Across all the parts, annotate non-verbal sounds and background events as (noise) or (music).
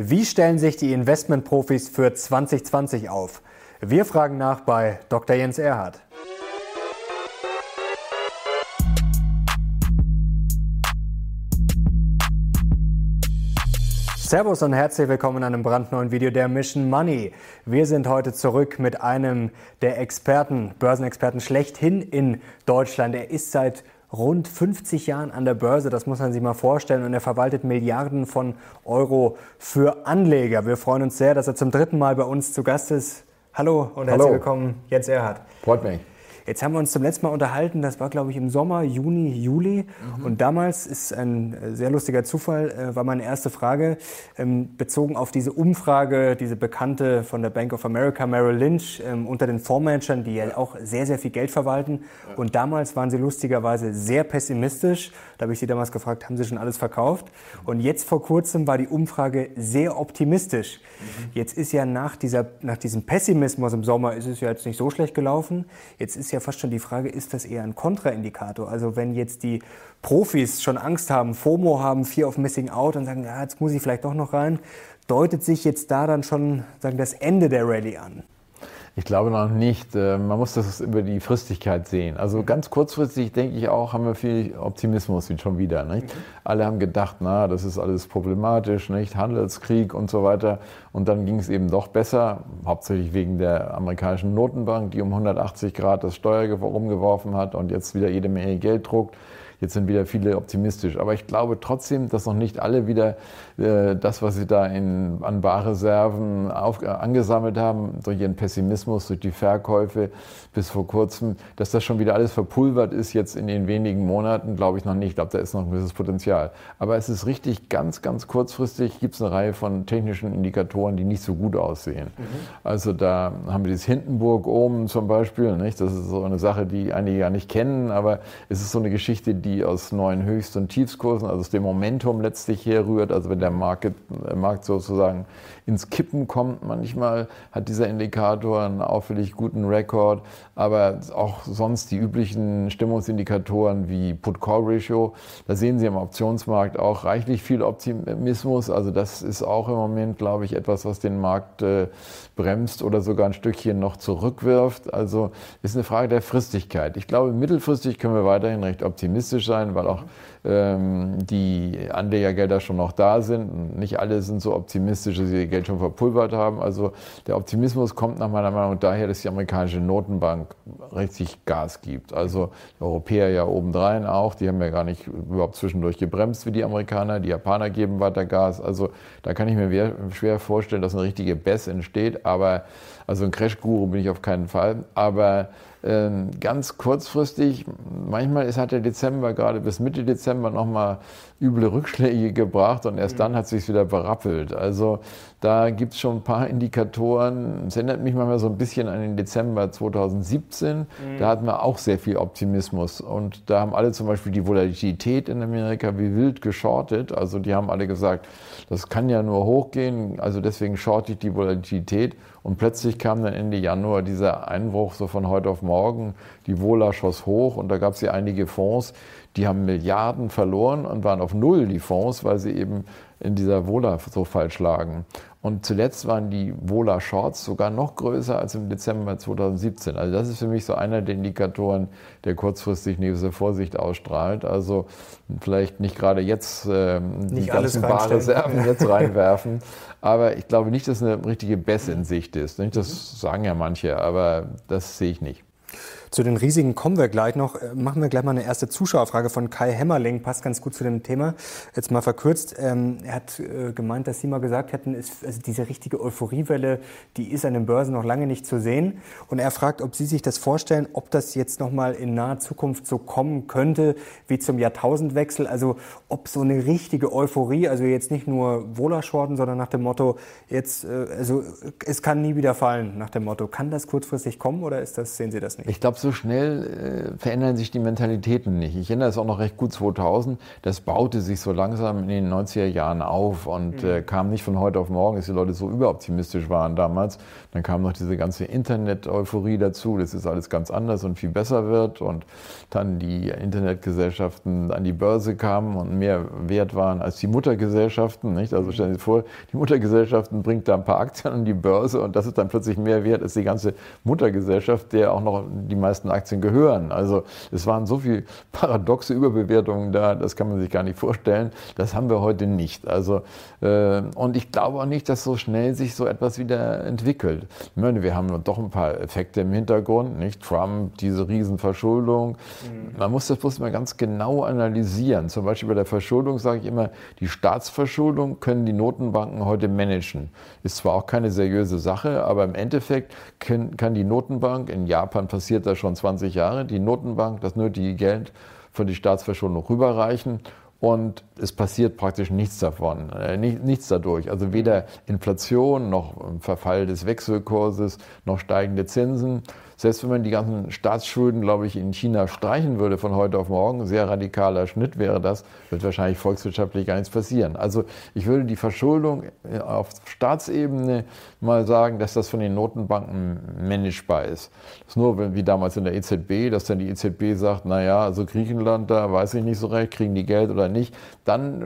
Wie stellen sich die Investmentprofis für 2020 auf? Wir fragen nach bei Dr. Jens Erhardt. Servus und herzlich willkommen in einem brandneuen Video der Mission Money. Wir sind heute zurück mit einem der Experten, Börsenexperten schlechthin in Deutschland. Er ist seit rund 50 Jahren an der Börse. Das muss man sich mal vorstellen. Und er verwaltet Milliarden von Euro für Anleger. Wir freuen uns sehr, dass er zum dritten Mal bei uns zu Gast ist. Hallo und herzlich willkommen, Jens Erhardt. Freut mich. Jetzt haben wir uns zum letzten Mal unterhalten, das war glaube ich im Sommer, Juni, Juli. Mhm. Und damals ist ein äh, sehr lustiger Zufall, äh, war meine erste Frage, ähm, bezogen auf diese Umfrage, diese bekannte von der Bank of America, Merrill Lynch, ähm, unter den Fondsmanagern, die ja auch sehr, sehr viel Geld verwalten. Ja. Und damals waren sie lustigerweise sehr pessimistisch. Da habe ich sie damals gefragt, haben sie schon alles verkauft? Und jetzt vor kurzem war die Umfrage sehr optimistisch. Mhm. Jetzt ist ja nach, dieser, nach diesem Pessimismus im Sommer, ist es ja jetzt nicht so schlecht gelaufen. Jetzt ist ja ja fast schon die Frage, ist das eher ein Kontraindikator? Also wenn jetzt die Profis schon Angst haben, FOMO haben, Fear of Missing Out und sagen, ja, jetzt muss ich vielleicht doch noch rein, deutet sich jetzt da dann schon sagen, das Ende der Rallye an? Ich glaube noch nicht. Äh, man muss das über die Fristigkeit sehen. Also ganz kurzfristig denke ich auch, haben wir viel Optimismus schon wieder. Nicht? Mhm. Alle haben gedacht, na, das ist alles problematisch, nicht? Handelskrieg und so weiter. Und dann ging es eben doch besser, hauptsächlich wegen der amerikanischen Notenbank, die um 180 Grad das Steuer rumgeworfen hat und jetzt wieder jede Menge Geld druckt. Jetzt sind wieder viele optimistisch. Aber ich glaube trotzdem, dass noch nicht alle wieder das, was sie da in, an Barreserven auf, äh, angesammelt haben, durch ihren Pessimismus, durch die Verkäufe bis vor kurzem, dass das schon wieder alles verpulvert ist jetzt in den wenigen Monaten, glaube ich noch nicht. Ich glaube, da ist noch ein gewisses Potenzial. Aber es ist richtig, ganz, ganz kurzfristig gibt es eine Reihe von technischen Indikatoren, die nicht so gut aussehen. Mhm. Also da haben wir dieses Hindenburg oben zum Beispiel. Nicht? Das ist so eine Sache, die einige ja nicht kennen, aber es ist so eine Geschichte, die die aus neuen Höchst- und Tiefskursen, also aus dem Momentum letztlich herrührt. Also wenn der Market, äh, Markt sozusagen ins Kippen kommt, manchmal hat dieser Indikator einen auffällig guten Rekord, aber auch sonst die üblichen Stimmungsindikatoren wie Put-Call-Ratio, da sehen Sie im Optionsmarkt auch reichlich viel Optimismus. Also das ist auch im Moment, glaube ich, etwas, was den Markt äh, bremst oder sogar ein Stückchen noch zurückwirft. Also ist eine Frage der Fristigkeit. Ich glaube, mittelfristig können wir weiterhin recht optimistisch sein, weil auch ähm, die Anlegergelder schon noch da sind. Nicht alle sind so optimistisch, dass sie ihr Geld schon verpulvert haben. Also der Optimismus kommt nach meiner Meinung daher, dass die amerikanische Notenbank richtig Gas gibt. Also die Europäer ja obendrein auch, die haben ja gar nicht überhaupt zwischendurch gebremst wie die Amerikaner. Die Japaner geben weiter Gas. Also da kann ich mir schwer vorstellen, dass eine richtige Bess entsteht. Aber also ein Crash-Guru bin ich auf keinen Fall. Aber ganz kurzfristig, manchmal ist, hat der Dezember gerade bis Mitte Dezember nochmal üble Rückschläge gebracht und erst mhm. dann hat es sich wieder berappelt. Also da gibt es schon ein paar Indikatoren. Es erinnert mich manchmal so ein bisschen an den Dezember 2017. Mhm. Da hatten wir auch sehr viel Optimismus. Und da haben alle zum Beispiel die Volatilität in Amerika wie wild geschortet. Also die haben alle gesagt, das kann ja nur hochgehen. Also deswegen shorte ich die Volatilität. Und plötzlich kam dann Ende Januar dieser Einbruch so von heute auf morgen. Die Vola schoss hoch und da gab es ja einige Fonds, die haben Milliarden verloren und waren auf Null, die Fonds, weil sie eben in dieser Vola so falsch lagen. Und zuletzt waren die Vola Shorts sogar noch größer als im Dezember 2017. Also das ist für mich so einer der Indikatoren, der kurzfristig eine gewisse Vorsicht ausstrahlt. Also vielleicht nicht gerade jetzt ähm, nicht die ganzen Barreserven (laughs) jetzt (laughs) reinwerfen. Aber ich glaube nicht, dass eine richtige Bess in Sicht ist. Das sagen ja manche, aber das sehe ich nicht. Zu den Risiken kommen wir gleich noch. Äh, machen wir gleich mal eine erste Zuschauerfrage von Kai Hemmerling. Passt ganz gut zu dem Thema. Jetzt mal verkürzt. Ähm, er hat äh, gemeint, dass Sie mal gesagt hätten, ist, also diese richtige Euphoriewelle, die ist an den Börsen noch lange nicht zu sehen. Und er fragt, ob Sie sich das vorstellen, ob das jetzt noch mal in naher Zukunft so kommen könnte wie zum Jahrtausendwechsel. Also ob so eine richtige Euphorie, also jetzt nicht nur Wohlerschorten, sondern nach dem Motto, jetzt, äh, also es kann nie wieder fallen, nach dem Motto. Kann das kurzfristig kommen oder ist das, sehen Sie das nicht? Ich glaube, glaube, so schnell äh, verändern sich die Mentalitäten nicht. Ich erinnere es auch noch recht gut 2000. Das baute sich so langsam in den 90er Jahren auf und mhm. äh, kam nicht von heute auf morgen, dass die Leute so überoptimistisch waren damals. Dann kam noch diese ganze Internet-Euphorie dazu, dass es alles ganz anders und viel besser wird und dann die Internetgesellschaften an die Börse kamen und mehr wert waren als die Muttergesellschaften. Nicht? Also stellen Sie sich vor, die Muttergesellschaften bringt da ein paar Aktien an die Börse und das ist dann plötzlich mehr wert als die ganze Muttergesellschaft, der auch noch die meisten Aktien gehören. Also es waren so viele paradoxe Überbewertungen da, das kann man sich gar nicht vorstellen. Das haben wir heute nicht. Also, äh, und ich glaube auch nicht, dass so schnell sich so etwas wieder entwickelt. Meine, wir haben doch ein paar Effekte im Hintergrund, nicht? Trump, diese Riesenverschuldung. Mhm. Man muss das bloß mal ganz genau analysieren. Zum Beispiel bei der Verschuldung sage ich immer, die Staatsverschuldung können die Notenbanken heute managen. Ist zwar auch keine seriöse Sache, aber im Endeffekt kann die Notenbank, in Japan passiert das schon 20 Jahre, die Notenbank das nötige Geld für die Staatsverschuldung rüberreichen und es passiert praktisch nichts davon, äh, nichts dadurch. Also weder Inflation noch Verfall des Wechselkurses noch steigende Zinsen. Selbst wenn man die ganzen Staatsschulden, glaube ich, in China streichen würde von heute auf morgen, sehr radikaler Schnitt wäre das, wird wahrscheinlich volkswirtschaftlich gar nichts passieren. Also ich würde die Verschuldung äh, auf Staatsebene mal sagen, dass das von den Notenbanken managebar ist. Das ist nur wie damals in der EZB, dass dann die EZB sagt, naja, also Griechenland, da weiß ich nicht so recht, kriegen die Geld oder nicht. Dann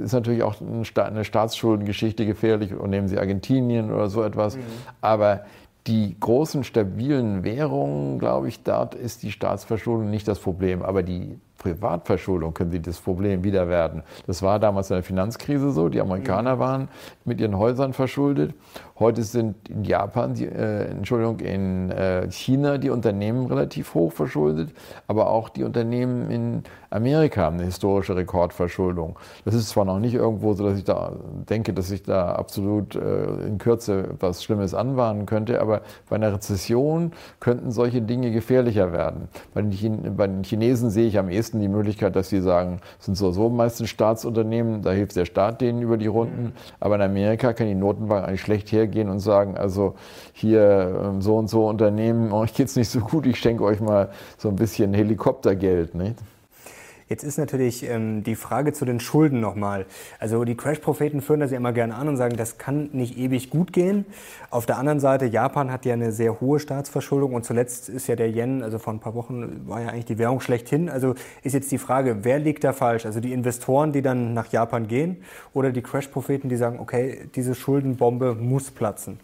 äh, ist natürlich auch eine Staatsschuldengeschichte gefährlich und nehmen Sie Argentinien oder so etwas. Mhm. Aber die großen stabilen Währungen, glaube ich, dort ist die Staatsverschuldung nicht das Problem. Aber die Privatverschuldung können sie das Problem wieder werden. Das war damals in der Finanzkrise so. Die Amerikaner mhm. waren mit ihren Häusern verschuldet. Heute sind in Japan, die, äh, Entschuldigung, in äh, China die Unternehmen relativ hoch verschuldet, aber auch die Unternehmen in Amerika haben eine historische Rekordverschuldung. Das ist zwar noch nicht irgendwo so, dass ich da denke, dass ich da absolut äh, in Kürze was Schlimmes anwarnen könnte, aber bei einer Rezession könnten solche Dinge gefährlicher werden. Bei den, Chin bei den Chinesen sehe ich am ehesten Westen die Möglichkeit, dass sie sagen, es sind so, so meistens Staatsunternehmen, da hilft der Staat denen über die Runden. Aber in Amerika kann die Notenbank eigentlich schlecht hergehen und sagen, also hier ähm, so und so Unternehmen, (laughs) euch geht es nicht so gut, ich schenke euch mal so ein bisschen Helikoptergeld. Nicht? Jetzt ist natürlich ähm, die Frage zu den Schulden nochmal. Also die Crash-Propheten führen das ja immer gerne an und sagen, das kann nicht ewig gut gehen. Auf der anderen Seite, Japan hat ja eine sehr hohe Staatsverschuldung und zuletzt ist ja der Yen, also vor ein paar Wochen war ja eigentlich die Währung schlechthin. Also ist jetzt die Frage, wer liegt da falsch? Also die Investoren, die dann nach Japan gehen oder die Crash-Propheten, die sagen, okay, diese Schuldenbombe muss platzen?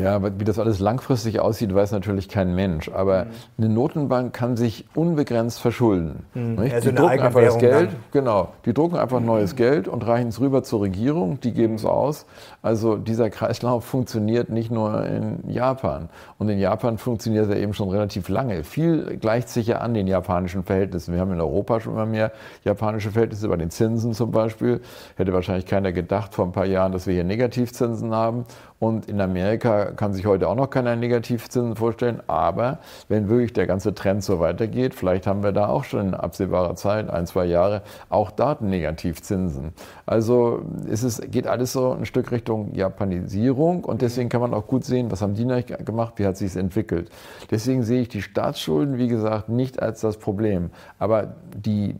Ja, wie das alles langfristig aussieht, weiß natürlich kein Mensch. Aber mhm. eine Notenbank kann sich unbegrenzt verschulden. Mhm. Also die drucken einfach das Geld, dann. genau. Die drucken einfach mhm. neues Geld und reichen es rüber zur Regierung. Die geben es aus. Also dieser Kreislauf funktioniert nicht nur in Japan. Und in Japan funktioniert er eben schon relativ lange. Viel gleicht sich ja an den japanischen Verhältnissen. Wir haben in Europa schon immer mehr japanische Verhältnisse, bei den Zinsen zum Beispiel. Hätte wahrscheinlich keiner gedacht vor ein paar Jahren, dass wir hier Negativzinsen haben. Und in Amerika kann sich heute auch noch keiner Negativzinsen vorstellen. Aber wenn wirklich der ganze Trend so weitergeht, vielleicht haben wir da auch schon in absehbarer Zeit, ein, zwei Jahre, auch Daten-Negativzinsen. Also es ist, geht alles so ein Stück Richtung Japanisierung. Und deswegen kann man auch gut sehen, was haben die gemacht, wie hat sich es entwickelt. Deswegen sehe ich die Staatsschulden, wie gesagt, nicht als das Problem. Aber die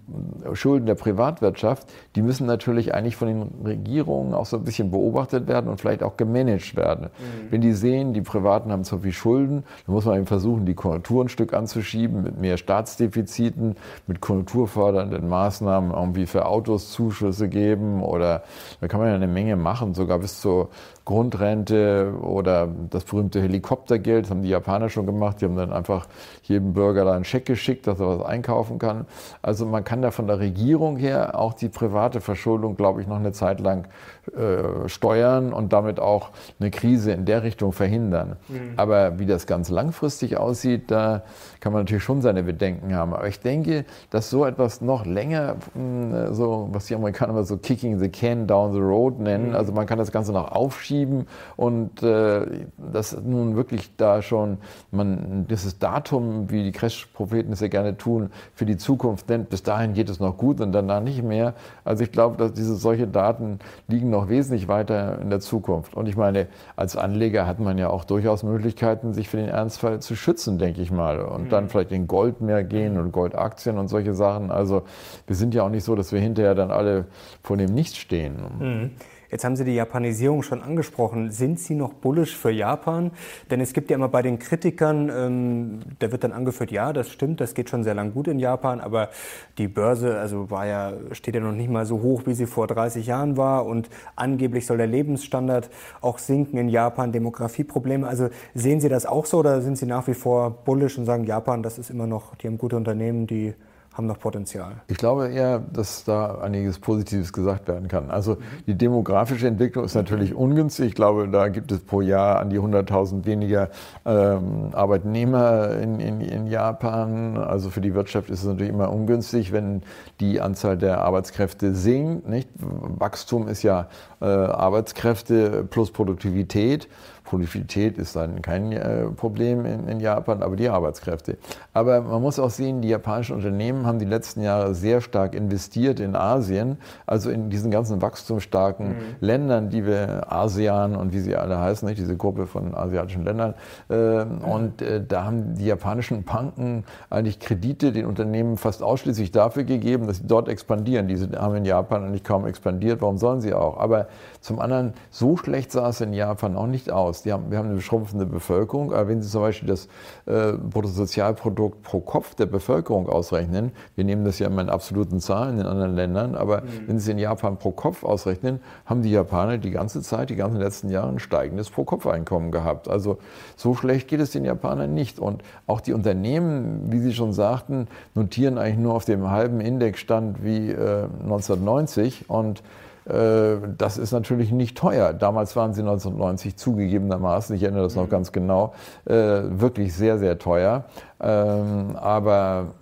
Schulden der Privatwirtschaft, die müssen natürlich eigentlich von den Regierungen auch so ein bisschen beobachtet werden und vielleicht auch gemanagt gemanagt werden. Mhm. Wenn die sehen, die Privaten haben zu viel Schulden, dann muss man eben versuchen, die Konjunktur ein Stück anzuschieben mit mehr Staatsdefiziten, mit konjunkturfördernden Maßnahmen irgendwie für Autos Zuschüsse geben oder da kann man ja eine Menge machen, sogar bis zur Grundrente oder das berühmte Helikoptergeld, das haben die Japaner schon gemacht. Die haben dann einfach jedem Bürger da einen Scheck geschickt, dass er was einkaufen kann. Also man kann da von der Regierung her auch die private Verschuldung, glaube ich, noch eine Zeit lang äh, steuern und damit auch eine Krise in der Richtung verhindern. Mhm. Aber wie das ganz langfristig aussieht, da kann man natürlich schon seine Bedenken haben. Aber ich denke, dass so etwas noch länger, hm, so was die Amerikaner immer so kicking the can down the road nennen, mhm. also man kann das Ganze noch aufschieben verschieben und äh, dass nun wirklich da schon man dieses Datum, wie die Crash-Propheten es ja gerne tun, für die Zukunft nennt, bis dahin geht es noch gut und danach nicht mehr. Also ich glaube, dass diese solche Daten liegen noch wesentlich weiter in der Zukunft. Und ich meine, als Anleger hat man ja auch durchaus Möglichkeiten, sich für den Ernstfall zu schützen, denke ich mal. Und mhm. dann vielleicht in Gold mehr gehen und Goldaktien und solche Sachen. Also wir sind ja auch nicht so, dass wir hinterher dann alle vor dem Nichts stehen. Mhm. Jetzt haben Sie die Japanisierung schon angesprochen. Sind Sie noch bullisch für Japan? Denn es gibt ja immer bei den Kritikern, ähm, da wird dann angeführt, ja, das stimmt, das geht schon sehr lang gut in Japan, aber die Börse, also war ja, steht ja noch nicht mal so hoch, wie sie vor 30 Jahren war und angeblich soll der Lebensstandard auch sinken in Japan, Demografieprobleme. Also sehen Sie das auch so oder sind Sie nach wie vor bullisch und sagen, Japan, das ist immer noch, die haben gute Unternehmen, die haben noch Potenzial? Ich glaube eher, dass da einiges Positives gesagt werden kann. Also die demografische Entwicklung ist natürlich ungünstig. Ich glaube, da gibt es pro Jahr an die 100.000 weniger ähm, Arbeitnehmer in, in, in, Japan. Also für die Wirtschaft ist es natürlich immer ungünstig, wenn die Anzahl der Arbeitskräfte sinkt. Nicht? Wachstum ist ja äh, Arbeitskräfte plus Produktivität. Produktivität ist dann kein äh, Problem in, in, Japan, aber die Arbeitskräfte. Aber man muss auch sehen, die japanischen Unternehmen haben die letzten Jahre sehr stark investiert in Asien, also in diesen ganzen wachstumsstarken mhm. Ländern, die wir ASEAN und wie sie alle heißen, nicht? diese Gruppe von asiatischen Ländern. Äh, mhm. Und äh, da haben die japanischen Banken eigentlich Kredite den Unternehmen fast ausschließlich dafür gegeben, dass sie dort expandieren. Diese haben in Japan eigentlich kaum expandiert. Warum sollen sie auch? Aber zum anderen, so schlecht sah es in Japan auch nicht aus. Haben, wir haben eine schrumpfende Bevölkerung, aber wenn Sie zum Beispiel das äh, Bruttosozialprodukt pro Kopf der Bevölkerung ausrechnen, wir nehmen das ja immer in absoluten Zahlen in anderen Ländern, aber mhm. wenn Sie es in Japan pro Kopf ausrechnen, haben die Japaner die ganze Zeit, die ganzen letzten Jahre ein steigendes Pro-Kopf-Einkommen gehabt. Also so schlecht geht es den Japanern nicht. Und auch die Unternehmen, wie Sie schon sagten, notieren eigentlich nur auf dem halben Indexstand wie äh, 1990 und das ist natürlich nicht teuer. Damals waren sie 1990 zugegebenermaßen, ich erinnere das noch mhm. ganz genau, äh, wirklich sehr, sehr teuer. Ähm, aber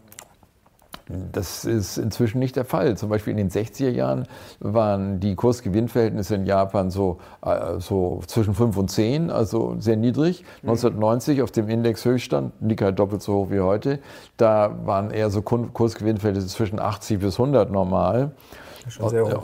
das ist inzwischen nicht der Fall. Zum Beispiel in den 60er Jahren waren die Kursgewinnverhältnisse in Japan so, äh, so zwischen 5 und 10, also sehr niedrig. 1990 mhm. auf dem Index Höchststand, Nikkei halt doppelt so hoch wie heute, da waren eher so Kursgewinnverhältnisse zwischen 80 bis 100 normal.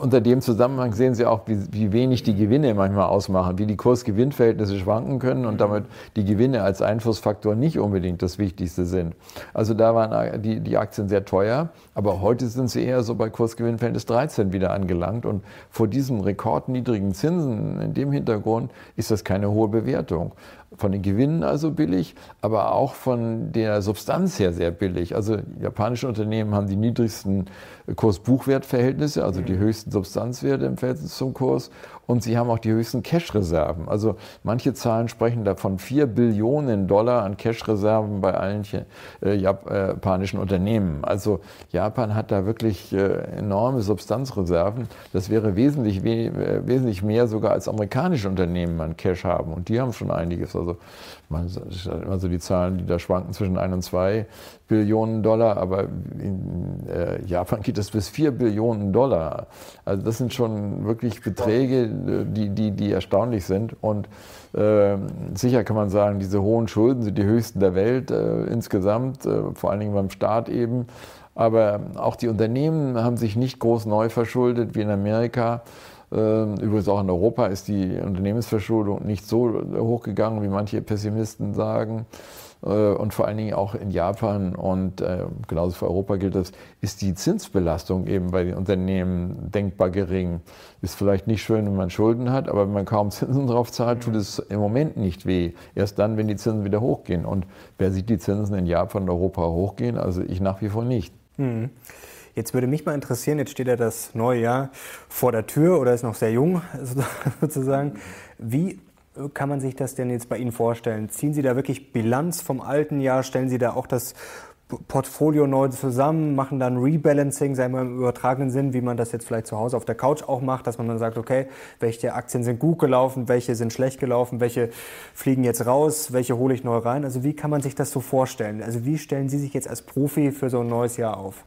Unter dem Zusammenhang sehen Sie auch, wie, wie, wenig die Gewinne manchmal ausmachen, wie die Kursgewinnverhältnisse schwanken können und damit die Gewinne als Einflussfaktor nicht unbedingt das Wichtigste sind. Also da waren die, die Aktien sehr teuer, aber heute sind sie eher so bei Kursgewinnverhältnis 13 wieder angelangt und vor diesem rekordniedrigen Zinsen in dem Hintergrund ist das keine hohe Bewertung von den Gewinnen also billig, aber auch von der Substanz her sehr billig. Also japanische Unternehmen haben die niedrigsten Kurs-Buchwert-Verhältnisse, also die mhm. höchsten Substanzwerte im Verhältnis zum Kurs und sie haben auch die höchsten Cash-Reserven. Also manche Zahlen sprechen da von 4 Billionen Dollar an Cash-Reserven bei allen äh, japanischen Unternehmen. Also Japan hat da wirklich äh, enorme Substanzreserven. Das wäre wesentlich, äh, wesentlich mehr sogar als amerikanische Unternehmen an Cash haben. Und die haben schon einiges. Also man, also die Zahlen, die da schwanken zwischen 1 und 2 Billionen Dollar, aber in äh, Japan geht es bis 4 Billionen Dollar. Also das sind schon wirklich Beträge, die, die, die erstaunlich sind. Und äh, sicher kann man sagen, diese hohen Schulden sind die höchsten der Welt äh, insgesamt, äh, vor allen Dingen beim Staat eben. Aber auch die Unternehmen haben sich nicht groß neu verschuldet wie in Amerika. Ähm, übrigens auch in Europa ist die Unternehmensverschuldung nicht so hochgegangen, wie manche Pessimisten sagen. Äh, und vor allen Dingen auch in Japan und äh, genauso für Europa gilt das, ist die Zinsbelastung eben bei den Unternehmen denkbar gering. Ist vielleicht nicht schön, wenn man Schulden hat, aber wenn man kaum Zinsen drauf zahlt, tut es im Moment nicht weh. Erst dann, wenn die Zinsen wieder hochgehen. Und wer sieht die Zinsen in Japan und Europa hochgehen? Also ich nach wie vor nicht. Hm. Jetzt würde mich mal interessieren, jetzt steht ja das neue Jahr vor der Tür oder ist noch sehr jung (laughs) sozusagen. Wie kann man sich das denn jetzt bei Ihnen vorstellen? Ziehen Sie da wirklich Bilanz vom alten Jahr? Stellen Sie da auch das Portfolio neu zusammen, machen dann Rebalancing, sagen wir im übertragenen Sinn, wie man das jetzt vielleicht zu Hause auf der Couch auch macht, dass man dann sagt, okay, welche Aktien sind gut gelaufen, welche sind schlecht gelaufen, welche fliegen jetzt raus, welche hole ich neu rein. Also wie kann man sich das so vorstellen? Also wie stellen Sie sich jetzt als Profi für so ein neues Jahr auf?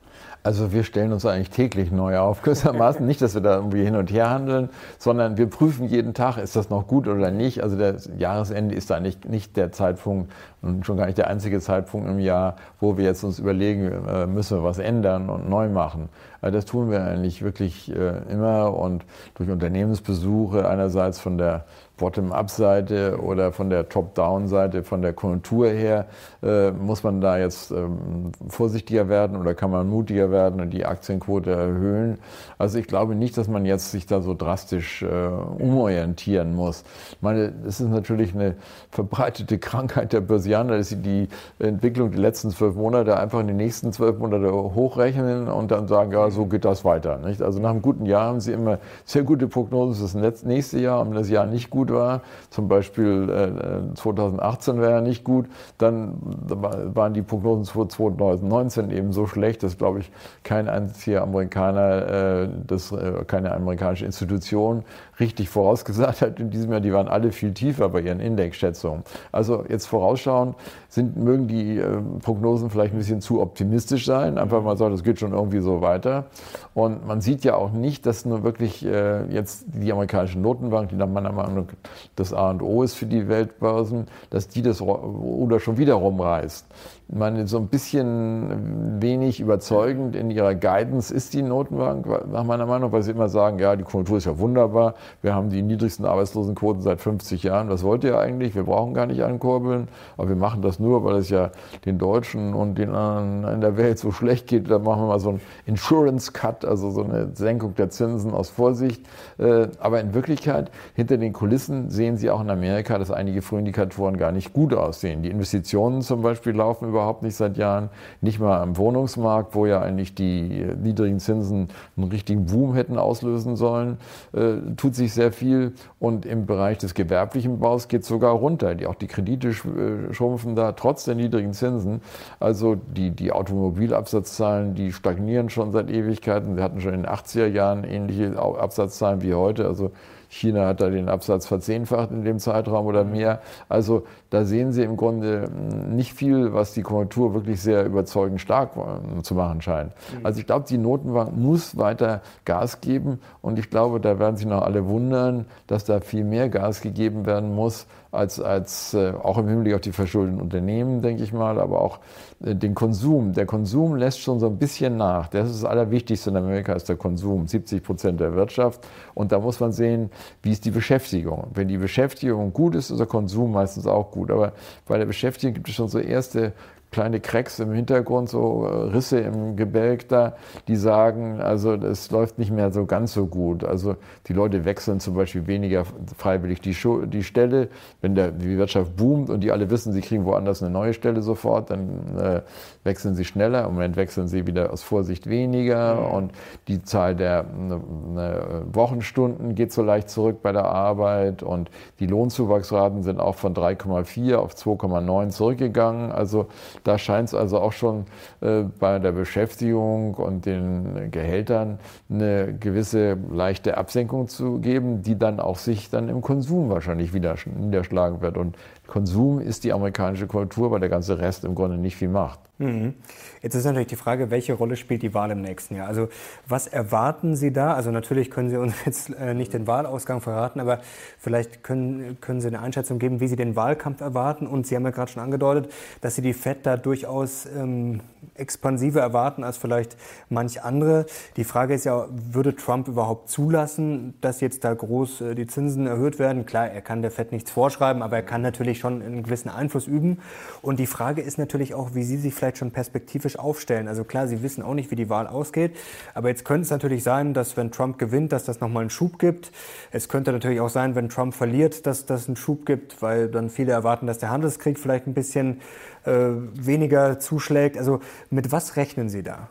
Also wir stellen uns eigentlich täglich neu auf, (laughs) gewissermaßen. Nicht, dass wir da irgendwie hin und her handeln, sondern wir prüfen jeden Tag, ist das noch gut oder nicht. Also das Jahresende ist eigentlich nicht der Zeitpunkt und schon gar nicht der einzige Zeitpunkt im Jahr, wo wir jetzt uns überlegen, äh, müssen wir was ändern und neu machen. Also das tun wir eigentlich wirklich äh, immer und durch Unternehmensbesuche einerseits von der Bottom-up-Seite oder von der Top-down-Seite, von der Konjunktur her, äh, muss man da jetzt ähm, vorsichtiger werden oder kann man mutiger werden und die Aktienquote erhöhen. Also ich glaube nicht, dass man jetzt sich da so drastisch äh, umorientieren muss. Ich meine, es ist natürlich eine verbreitete (laughs) Krankheit der Börsianer, dass sie die Entwicklung der letzten zwölf Monate einfach in die nächsten zwölf Monate hochrechnen und dann sagen, ja, so geht das weiter. Nicht? Also nach einem guten Jahr haben sie immer sehr gute Prognosen für das nächste Jahr. Und wenn das Jahr nicht gut war, zum Beispiel äh, 2018 wäre ja nicht gut, dann waren die Prognosen für 2019 eben so schlecht, dass, glaube ich, kein einziger Amerikaner, äh, das, äh, keine amerikanische Institution richtig vorausgesagt hat in diesem Jahr. Die waren alle viel tiefer bei ihren Indexschätzungen. Also jetzt vorausschauen, sind, mögen die äh, Prognosen vielleicht ein bisschen zu optimistisch sein. Einfach mal sagen, das geht schon irgendwie so weiter. Und man sieht ja auch nicht, dass nur wirklich äh, jetzt die amerikanische Notenbank, die nach meiner Meinung das A und O ist für die Weltbörsen, dass die das oder schon wieder rumreißt meine, so ein bisschen wenig überzeugend in ihrer Guidance ist die Notenbank, nach meiner Meinung, weil sie immer sagen, ja, die Konjunktur ist ja wunderbar, wir haben die niedrigsten Arbeitslosenquoten seit 50 Jahren, was wollt ihr eigentlich? Wir brauchen gar nicht ankurbeln, aber wir machen das nur, weil es ja den Deutschen und den anderen in der Welt so schlecht geht, da machen wir mal so einen Insurance Cut, also so eine Senkung der Zinsen aus Vorsicht. Äh, aber in Wirklichkeit, hinter den Kulissen sehen Sie auch in Amerika, dass einige Frühindikatoren gar nicht gut aussehen. Die Investitionen zum Beispiel laufen über überhaupt nicht seit Jahren. Nicht mal am Wohnungsmarkt, wo ja eigentlich die niedrigen Zinsen einen richtigen Boom hätten auslösen sollen, äh, tut sich sehr viel. Und im Bereich des gewerblichen Baus geht es sogar runter. Die, auch die Kredite äh, schrumpfen da trotz der niedrigen Zinsen. Also die, die Automobilabsatzzahlen, die stagnieren schon seit Ewigkeiten. Wir hatten schon in den 80er Jahren ähnliche Absatzzahlen wie heute. Also China hat da den Absatz verzehnfacht in dem Zeitraum oder mhm. mehr. Also da sehen Sie im Grunde hm, nicht viel, was die Konjunktur wirklich sehr überzeugend stark äh, zu machen scheint. Mhm. Also ich glaube, die Notenbank muss weiter Gas geben und ich glaube, da werden sich noch alle wundern, dass da viel mehr Gas gegeben werden muss, als, als äh, auch im Hinblick auf die verschuldeten Unternehmen, denke ich mal, aber auch äh, den Konsum. Der Konsum lässt schon so ein bisschen nach. Das ist das Allerwichtigste in Amerika, ist der Konsum, 70 Prozent der Wirtschaft. Und da muss man sehen, wie ist die Beschäftigung. Wenn die Beschäftigung gut ist, ist der Konsum meistens auch gut. Aber bei der Beschäftigung gibt es schon so erste kleine Cracks im Hintergrund, so äh, Risse im Gebälk da, die sagen, also es läuft nicht mehr so ganz so gut. Also die Leute wechseln zum Beispiel weniger freiwillig die, die Stelle. Wenn der, die Wirtschaft boomt und die alle wissen, sie kriegen woanders eine neue Stelle sofort, dann äh, wechseln sie schneller. Im Moment wechseln sie wieder aus Vorsicht weniger mhm. und die Zahl der ne, ne, Wochenstunden geht so leicht zurück bei der Arbeit und die Lohnzuwachsraten sind auch von 3,4 auf 2,9 zurückgegangen. Also da scheint es also auch schon äh, bei der Beschäftigung und den Gehältern eine gewisse leichte Absenkung zu geben, die dann auch sich dann im Konsum wahrscheinlich wieder niederschlagen wird. Und Konsum ist die amerikanische Kultur, weil der ganze Rest im Grunde nicht viel macht. Mhm. Jetzt ist natürlich die Frage, welche Rolle spielt die Wahl im nächsten Jahr? Also was erwarten Sie da? Also natürlich können Sie uns (laughs) jetzt äh, nicht den Wahlausgang verraten, aber vielleicht können, können Sie eine Einschätzung geben, wie Sie den Wahlkampf erwarten. Und Sie haben ja gerade schon angedeutet, dass Sie die FED da durchaus ähm, expansiver erwarten als vielleicht manch andere. Die Frage ist ja, würde Trump überhaupt zulassen, dass jetzt da groß äh, die Zinsen erhöht werden? Klar, er kann der FED nichts vorschreiben, aber er kann natürlich schon einen gewissen Einfluss üben. Und die Frage ist natürlich auch, wie Sie sich vielleicht schon perspektivisch aufstellen. Also klar, Sie wissen auch nicht, wie die Wahl ausgeht, aber jetzt könnte es natürlich sein, dass wenn Trump gewinnt, dass das nochmal einen Schub gibt. Es könnte natürlich auch sein, wenn Trump verliert, dass das einen Schub gibt, weil dann viele erwarten, dass der Handelskrieg vielleicht ein bisschen äh, weniger zuschlägt. Also mit was rechnen Sie da?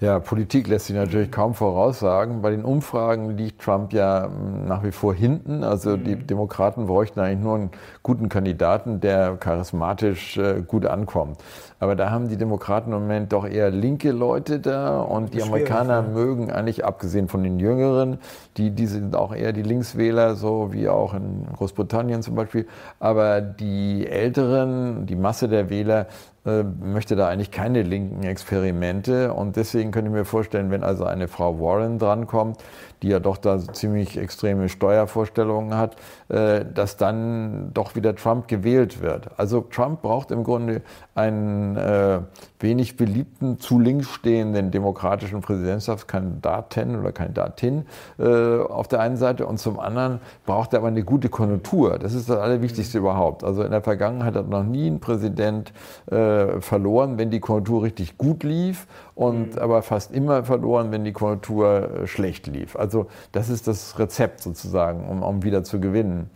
Ja, Politik lässt sich natürlich kaum voraussagen. Bei den Umfragen liegt Trump ja hm, nach wie vor hinten. Also die mhm. Demokraten bräuchten eigentlich nur einen guten Kandidaten, der charismatisch äh, gut ankommt. Aber da haben die Demokraten im Moment doch eher linke Leute da und die Amerikaner mögen eigentlich, abgesehen von den Jüngeren, die, die sind auch eher die Linkswähler, so wie auch in Großbritannien zum Beispiel. Aber die Älteren, die Masse der Wähler äh, möchte da eigentlich keine linken Experimente. Und deswegen könnte ich mir vorstellen, wenn also eine Frau Warren drankommt, die ja doch da ziemlich extreme Steuervorstellungen hat, äh, dass dann doch wieder Trump gewählt wird. Also Trump braucht im Grunde einen äh, wenig beliebten, zu links stehenden demokratischen Präsidentschaftskandidaten oder Kandidatin äh, auf der einen Seite und zum anderen braucht er aber eine gute Konjunktur. Das ist das Allerwichtigste mhm. überhaupt. Also in der Vergangenheit hat noch nie ein Präsident äh, verloren, wenn die Konjunktur richtig gut lief und mhm. aber fast immer verloren, wenn die Konjunktur äh, schlecht lief. Also das ist das Rezept sozusagen, um, um wieder zu gewinnen.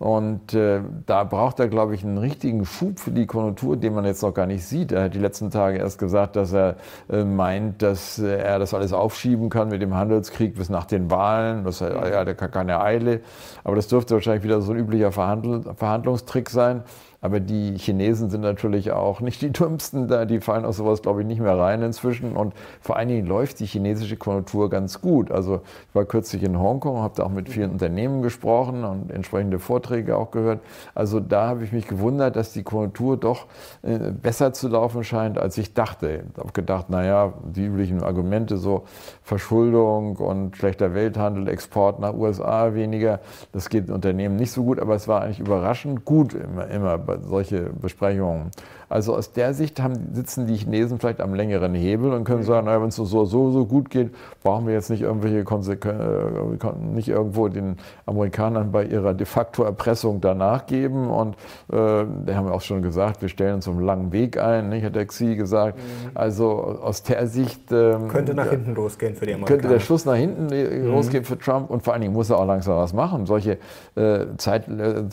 Und äh, da braucht er, glaube ich, einen richtigen Schub für die Konjunktur, den man jetzt noch gar nicht sieht. Er hat die letzten Tage erst gesagt, dass er äh, meint, dass äh, er das alles aufschieben kann mit dem Handelskrieg bis nach den Wahlen. Das, er, er hat keine Eile. Aber das dürfte wahrscheinlich wieder so ein üblicher Verhandl Verhandlungstrick sein. Aber die Chinesen sind natürlich auch nicht die dümmsten da, die fallen aus sowas, glaube ich, nicht mehr rein inzwischen. Und vor allen Dingen läuft die chinesische Konjunktur ganz gut. Also ich war kürzlich in Hongkong, habe da auch mit vielen Unternehmen gesprochen und entsprechende Vorträge auch gehört. Also da habe ich mich gewundert, dass die Konjunktur doch äh, besser zu laufen scheint, als ich dachte. Ich habe gedacht, naja, die üblichen Argumente, so Verschuldung und schlechter Welthandel, Export nach USA weniger, das geht Unternehmen nicht so gut, aber es war eigentlich überraschend gut immer, immer solche Besprechungen. Also aus der Sicht haben, sitzen die Chinesen vielleicht am längeren Hebel und können sagen, wenn es so, so, so gut geht, brauchen wir jetzt nicht irgendwelche Konsequenzen, äh, nicht irgendwo den Amerikanern bei ihrer de facto Erpressung danach geben. Und äh, die haben auch schon gesagt, wir stellen uns einen langen Weg ein, nicht, hat der Xi gesagt. Mhm. Also aus der Sicht... Ähm, könnte nach hinten losgehen für die Amerikaner. Könnte der Schuss nach hinten äh, mhm. losgehen für Trump und vor allen Dingen muss er auch langsam was machen. Solche äh, Zeit, äh,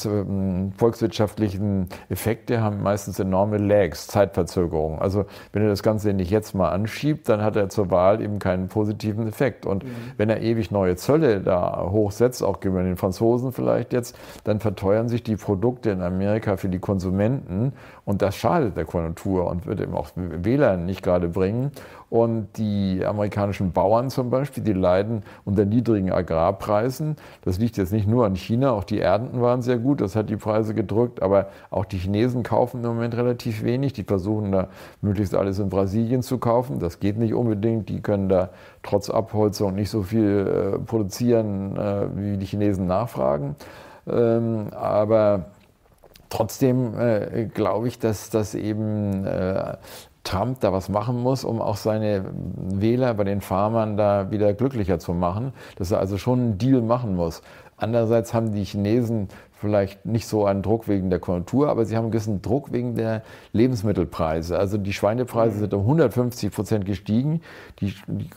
volkswirtschaftlichen Effekte haben meistens enorme Lags, Zeitverzögerungen. Also wenn er das Ganze nicht jetzt mal anschiebt, dann hat er zur Wahl eben keinen positiven Effekt. Und mhm. wenn er ewig neue Zölle da hochsetzt, auch gegenüber den Franzosen vielleicht jetzt, dann verteuern sich die Produkte in Amerika für die Konsumenten und das schadet der Konjunktur und wird eben auch Wählern nicht gerade bringen. Und die amerikanischen Bauern zum Beispiel, die leiden unter niedrigen Agrarpreisen. Das liegt jetzt nicht nur an China, auch die Ernten waren sehr gut, das hat die Preise gedrückt, aber auch die Chinesen kaufen im Moment relativ wenig. Die versuchen da möglichst alles in Brasilien zu kaufen. Das geht nicht unbedingt. Die können da trotz Abholzung nicht so viel äh, produzieren, äh, wie die Chinesen nachfragen. Ähm, aber Trotzdem äh, glaube ich, dass das eben Trump da was machen muss, um auch seine Wähler bei den Farmern da wieder glücklicher zu machen, dass er also schon einen Deal machen muss. Andererseits haben die Chinesen vielleicht nicht so einen Druck wegen der Konjunktur, aber sie haben einen gewissen Druck wegen der Lebensmittelpreise. Also die Schweinepreise mhm. sind um 150 Prozent gestiegen. Die, die,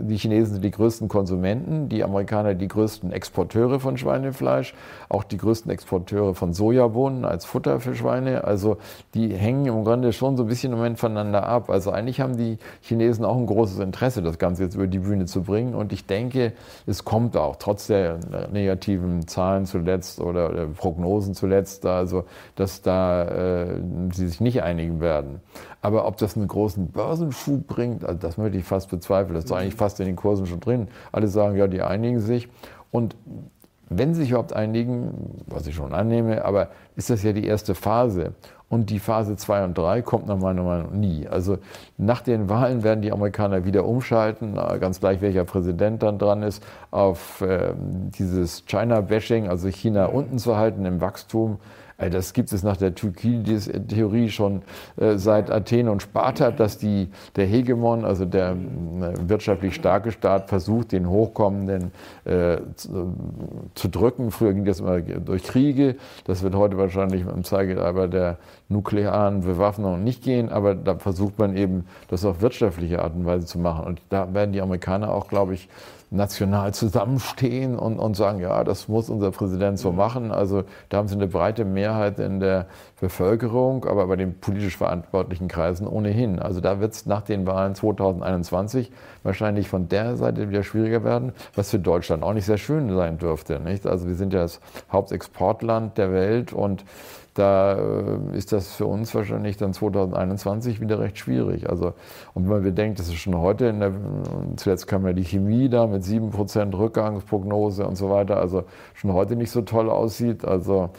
die, Chinesen sind die größten Konsumenten, die Amerikaner die größten Exporteure von Schweinefleisch, auch die größten Exporteure von Sojabohnen als Futter für Schweine. Also die hängen im Grunde schon so ein bisschen im Moment voneinander ab. Also eigentlich haben die Chinesen auch ein großes Interesse, das Ganze jetzt über die Bühne zu bringen. Und ich denke, es kommt auch, trotz der negativen Zahlen zuletzt oder, Prognosen zuletzt, also dass da äh, sie sich nicht einigen werden. Aber ob das einen großen Börsenschub bringt, also das möchte ich fast bezweifeln. Das ist eigentlich fast in den Kursen schon drin. Alle sagen, ja, die einigen sich. Und wenn sie sich überhaupt einigen, was ich schon annehme, aber ist das ja die erste Phase. Und die Phase 2 und 3 kommt nach meiner Meinung nie. Also nach den Wahlen werden die Amerikaner wieder umschalten, ganz gleich welcher Präsident dann dran ist, auf äh, dieses China-Bashing, also China unten zu halten im Wachstum. Äh, das gibt es nach der Thukydides-Theorie schon äh, seit Athen und Sparta, dass die, der Hegemon, also der äh, wirtschaftlich starke Staat, versucht, den Hochkommenden äh, zu, zu, drücken. Früher ging das immer durch Kriege. Das wird heute wahrscheinlich im Zeigeleiber der nuklearen Bewaffnung nicht gehen, aber da versucht man eben, das auf wirtschaftliche Art und Weise zu machen. Und da werden die Amerikaner auch, glaube ich, national zusammenstehen und, und sagen, ja, das muss unser Präsident so machen. Also da haben sie eine breite Mehrheit in der Bevölkerung, aber bei den politisch verantwortlichen Kreisen ohnehin. Also da wird es nach den Wahlen 2021 wahrscheinlich von der Seite wieder schwieriger werden, was für Deutschland auch nicht sehr schön sein dürfte. Nicht? Also wir sind ja das Hauptexportland der Welt und da äh, ist das für uns wahrscheinlich dann 2021 wieder recht schwierig. Also, und wenn man bedenkt, das ist schon heute, der, zuletzt kam ja die Chemie da mit 7% Rückgangsprognose und so weiter, also schon heute nicht so toll aussieht. Also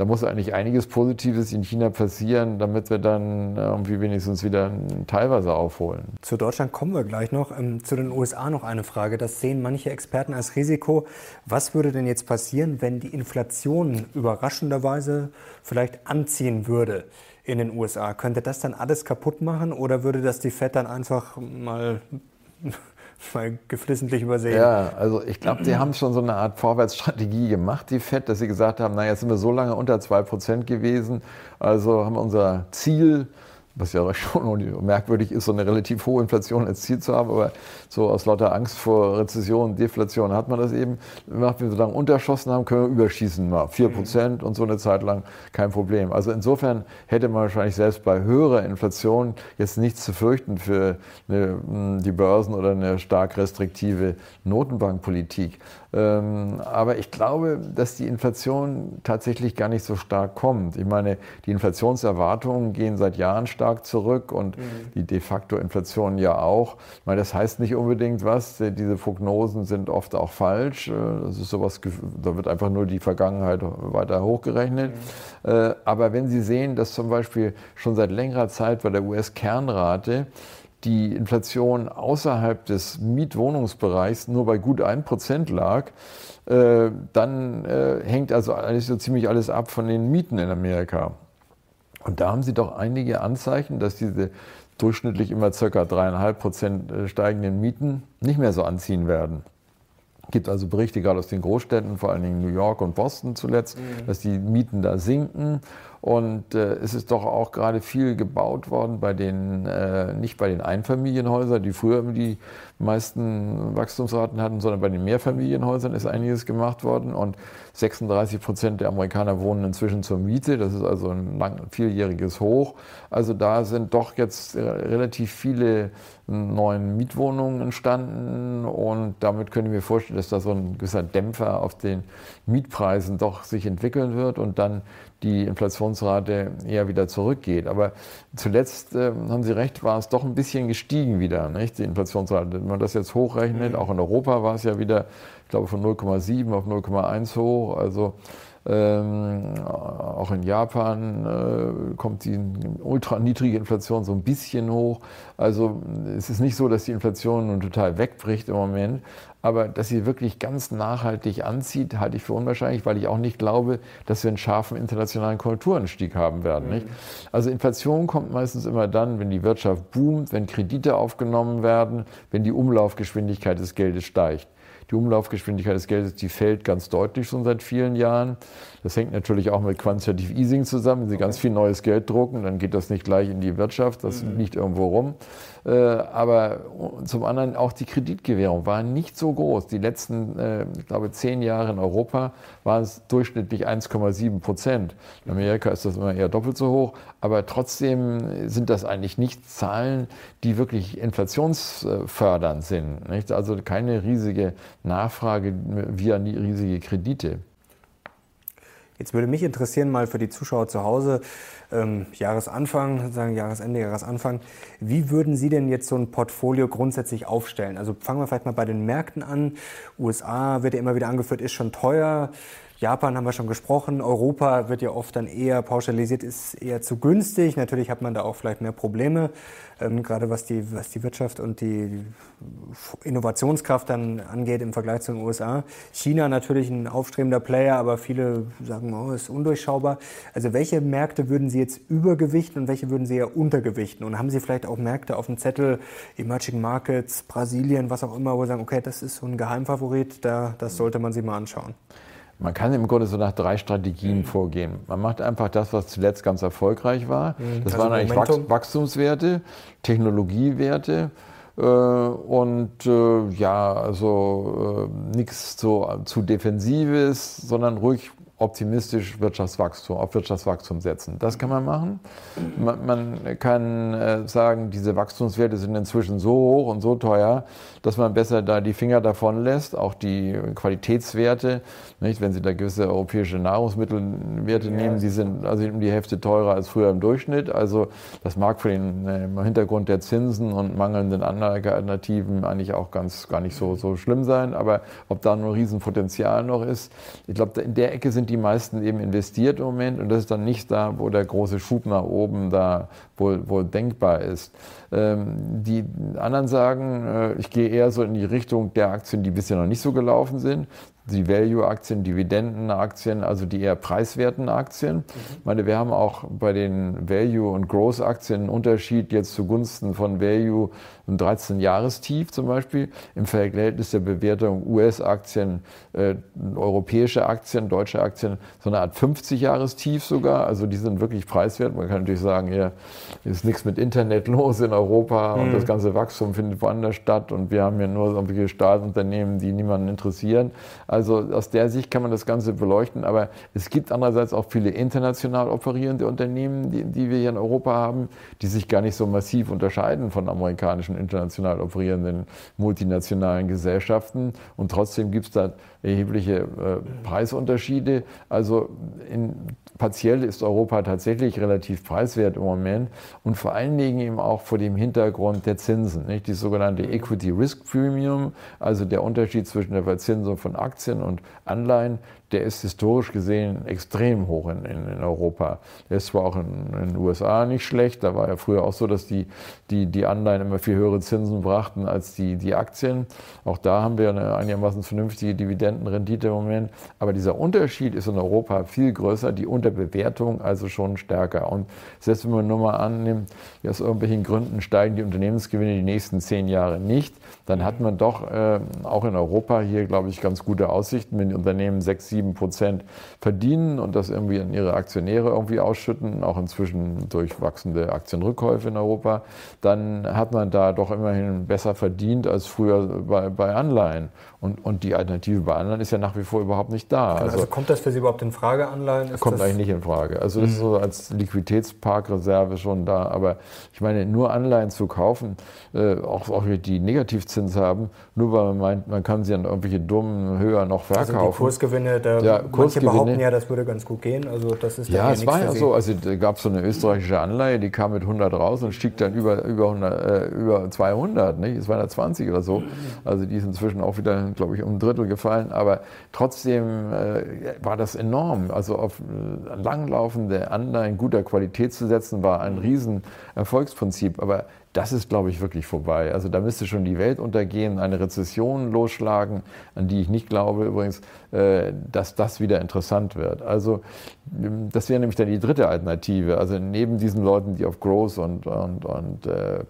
da muss eigentlich einiges Positives in China passieren, damit wir dann irgendwie wenigstens wieder teilweise aufholen. Zu Deutschland kommen wir gleich noch. Ähm, zu den USA noch eine Frage. Das sehen manche Experten als Risiko. Was würde denn jetzt passieren, wenn die Inflation überraschenderweise vielleicht anziehen würde? in den USA. Könnte das dann alles kaputt machen oder würde das die Fed dann einfach mal (laughs) mal geflissentlich übersehen. Ja, also ich glaube, die haben schon so eine Art Vorwärtsstrategie gemacht, die FED, dass sie gesagt haben, naja, jetzt sind wir so lange unter 2% gewesen, also haben wir unser Ziel was ja (laughs) schon merkwürdig ist, so eine relativ hohe Inflation als Ziel zu haben, aber so aus lauter Angst vor Rezession, Deflation hat man das eben gemacht. Wenn wir so lange unterschossen haben, können wir überschießen, mal 4 Prozent und so eine Zeit lang kein Problem. Also insofern hätte man wahrscheinlich selbst bei höherer Inflation jetzt nichts zu fürchten für eine, die Börsen oder eine stark restriktive Notenbankpolitik. Ähm, aber ich glaube, dass die Inflation tatsächlich gar nicht so stark kommt. Ich meine, die Inflationserwartungen gehen seit Jahren stark zurück und mhm. die de facto Inflation ja auch. Ich meine, das heißt nicht unbedingt was. Diese Prognosen sind oft auch falsch. Äh, das ist sowas, da wird einfach nur die Vergangenheit weiter hochgerechnet. Mhm. Äh, aber wenn Sie sehen, dass zum Beispiel schon seit längerer Zeit bei der US-Kernrate die Inflation außerhalb des Mietwohnungsbereichs nur bei gut 1% lag, äh, dann äh, hängt also eigentlich so ziemlich alles ab von den Mieten in Amerika. Und da haben Sie doch einige Anzeichen, dass diese durchschnittlich immer ca. 3,5% äh, steigenden Mieten nicht mehr so anziehen werden. Es gibt also Berichte gerade aus den Großstädten, vor allen Dingen New York und Boston zuletzt, mhm. dass die Mieten da sinken und äh, es ist doch auch gerade viel gebaut worden bei den, äh, nicht bei den Einfamilienhäusern, die früher die meisten Wachstumsraten hatten, sondern bei den Mehrfamilienhäusern ist einiges gemacht worden. Und 36 Prozent der Amerikaner wohnen inzwischen zur Miete. Das ist also ein lang, vieljähriges Hoch. Also da sind doch jetzt relativ viele neuen Mietwohnungen entstanden. Und damit können wir vorstellen, dass da so ein gewisser Dämpfer auf den Mietpreisen doch sich entwickeln wird und dann die Inflationsrate eher wieder zurückgeht. Aber zuletzt äh, haben Sie recht, war es doch ein bisschen gestiegen wieder, nicht? die Inflationsrate. Wenn man das jetzt hochrechnet, mhm. auch in Europa war es ja wieder, ich glaube, von 0,7 auf 0,1 hoch. Also ähm, auch in Japan äh, kommt die ultra niedrige Inflation so ein bisschen hoch. Also es ist nicht so, dass die Inflation nun total wegbricht im Moment, aber dass sie wirklich ganz nachhaltig anzieht, halte ich für unwahrscheinlich, weil ich auch nicht glaube, dass wir einen scharfen internationalen Konjunkturanstieg haben werden. Mhm. Also Inflation kommt meistens immer dann, wenn die Wirtschaft boomt, wenn Kredite aufgenommen werden, wenn die Umlaufgeschwindigkeit des Geldes steigt. Die Umlaufgeschwindigkeit des Geldes, die fällt ganz deutlich schon seit vielen Jahren. Das hängt natürlich auch mit Quantitative Easing zusammen. Wenn Sie okay. ganz viel neues Geld drucken, dann geht das nicht gleich in die Wirtschaft, das mhm. liegt irgendwo rum. Äh, aber zum anderen auch die Kreditgewährung war nicht so groß. Die letzten, äh, ich glaube, zehn Jahre in Europa waren es durchschnittlich 1,7 Prozent. In Amerika ist das immer eher doppelt so hoch. Aber trotzdem sind das eigentlich nicht Zahlen, die wirklich inflationsfördernd sind. Nicht? Also keine riesige Nachfrage via riesige Kredite. Jetzt würde mich interessieren, mal für die Zuschauer zu Hause, ähm, Jahresanfang, sozusagen Jahresende, Jahresanfang, wie würden Sie denn jetzt so ein Portfolio grundsätzlich aufstellen? Also fangen wir vielleicht mal bei den Märkten an. USA wird ja immer wieder angeführt, ist schon teuer. Japan haben wir schon gesprochen. Europa wird ja oft dann eher pauschalisiert, ist eher zu günstig. Natürlich hat man da auch vielleicht mehr Probleme, ähm, gerade was die, was die Wirtschaft und die Innovationskraft dann angeht im Vergleich zu den USA. China natürlich ein aufstrebender Player, aber viele sagen, oh, ist undurchschaubar. Also welche Märkte würden Sie jetzt übergewichten und welche würden Sie eher untergewichten? Und haben Sie vielleicht auch Märkte auf dem Zettel, Emerging Markets, Brasilien, was auch immer, wo Sie sagen, okay, das ist so ein Geheimfavorit, da, das sollte man sich mal anschauen? Man kann im Grunde so nach drei Strategien mhm. vorgehen. Man macht einfach das, was zuletzt ganz erfolgreich war. Mhm. Das also waren eigentlich Momentum. Wachstumswerte, Technologiewerte äh, und äh, ja, also äh, nichts so zu Defensives, sondern ruhig optimistisch Wirtschaftswachstum, auf Wirtschaftswachstum setzen. Das kann man machen. Man, man kann äh, sagen, diese Wachstumswerte sind inzwischen so hoch und so teuer, dass man besser da die Finger davon lässt. Auch die Qualitätswerte, nicht? wenn Sie da gewisse europäische Nahrungsmittelwerte ja, nehmen, die sind also um die Hälfte teurer als früher im Durchschnitt. Also das mag für den äh, Hintergrund der Zinsen und mangelnden Anlagealternativen eigentlich auch ganz gar nicht so, so schlimm sein. Aber ob da nur Riesenpotenzial noch ist, ich glaube, in der Ecke sind sind die meisten eben investiert im Moment und das ist dann nicht da, wo der große Schub nach oben da wohl, wohl denkbar ist. Ähm, die anderen sagen, äh, ich gehe eher so in die Richtung der Aktien, die bisher noch nicht so gelaufen sind die Value-Aktien, Dividendenaktien, also die eher preiswerten Aktien. Mhm. Ich meine, wir haben auch bei den Value- und Growth-Aktien einen Unterschied jetzt zugunsten von Value ein 13-Jahrestief zum Beispiel im Verhältnis der Bewertung US-Aktien, äh, europäische Aktien, deutsche Aktien, so eine Art 50-Jahrestief sogar. Also die sind wirklich preiswert. Man kann natürlich sagen, hier ist nichts mit Internet (laughs) los in Europa mhm. und das ganze Wachstum findet woanders statt und wir haben hier nur irgendwelche Staatsunternehmen, die niemanden interessieren. Also aus der Sicht kann man das Ganze beleuchten, aber es gibt andererseits auch viele international operierende Unternehmen, die, die wir hier in Europa haben, die sich gar nicht so massiv unterscheiden von amerikanischen international operierenden multinationalen Gesellschaften. Und trotzdem gibt es da erhebliche äh, Preisunterschiede. Also in, partiell ist Europa tatsächlich relativ preiswert im Moment und vor allen Dingen eben auch vor dem Hintergrund der Zinsen. Nicht? Die sogenannte Equity Risk Premium, also der Unterschied zwischen der Verzinsung von Aktien und Anleihen, der ist historisch gesehen extrem hoch in, in, in Europa. Der ist zwar auch in, in, den USA nicht schlecht, da war ja früher auch so, dass die, die, die Anleihen immer viel höhere Zinsen brachten als die, die Aktien. Auch da haben wir eine einigermaßen vernünftige Dividendenrendite im Moment. Aber dieser Unterschied ist in Europa viel größer, die Unterbewertung also schon stärker. Und selbst wenn man nur mal annimmt, aus irgendwelchen Gründen steigen die Unternehmensgewinne die nächsten zehn Jahre nicht, dann hat man doch äh, auch in Europa hier, glaube ich, ganz gute Aussichten, wenn die Unternehmen sechs, sieben sieben Prozent verdienen und das irgendwie an ihre Aktionäre irgendwie ausschütten, auch inzwischen durch wachsende Aktienrückkäufe in Europa, dann hat man da doch immerhin besser verdient als früher bei, bei Anleihen. Und, und die Alternative bei Anleihen ist ja nach wie vor überhaupt nicht da. Also, also kommt das für Sie überhaupt in Frage, Anleihen? Ist kommt eigentlich nicht in Frage. Also das ist so mhm. als Liquiditätsparkreserve schon da. Aber ich meine, nur Anleihen zu kaufen, äh, auch, auch die Negativzins haben, nur weil man meint, man kann sie an irgendwelche dummen höher noch verkaufen. Also die Kursgewinne, da ja, manche behaupten ja, das würde ganz gut gehen. Also das ist ja, es war ja so. Also da gab es so eine österreichische Anleihe, die kam mit 100 raus und stieg dann über, über, 100, äh, über 200, nicht? 220 oder so. Also die ist inzwischen auch wieder glaube ich, um ein Drittel gefallen. Aber trotzdem äh, war das enorm. Also auf äh, langlaufende Anleihen guter Qualität zu setzen, war ein Riesenerfolgsprinzip. Aber das ist, glaube ich, wirklich vorbei. Also da müsste schon die Welt untergehen, eine Rezession losschlagen, an die ich nicht glaube übrigens, äh, dass das wieder interessant wird. Also ähm, das wäre nämlich dann die dritte Alternative. Also neben diesen Leuten, die auf Growth und, und, und äh,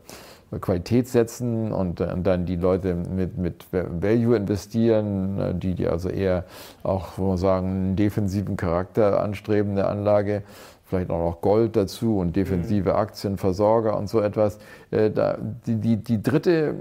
Qualität setzen und, und, dann die Leute mit, mit Value investieren, äh, die, die also eher auch, wo man sagen, einen defensiven Charakter anstreben der Anlage, vielleicht auch noch Gold dazu und defensive mhm. Aktien, Versorger und so etwas. Äh, da, die, die, die dritte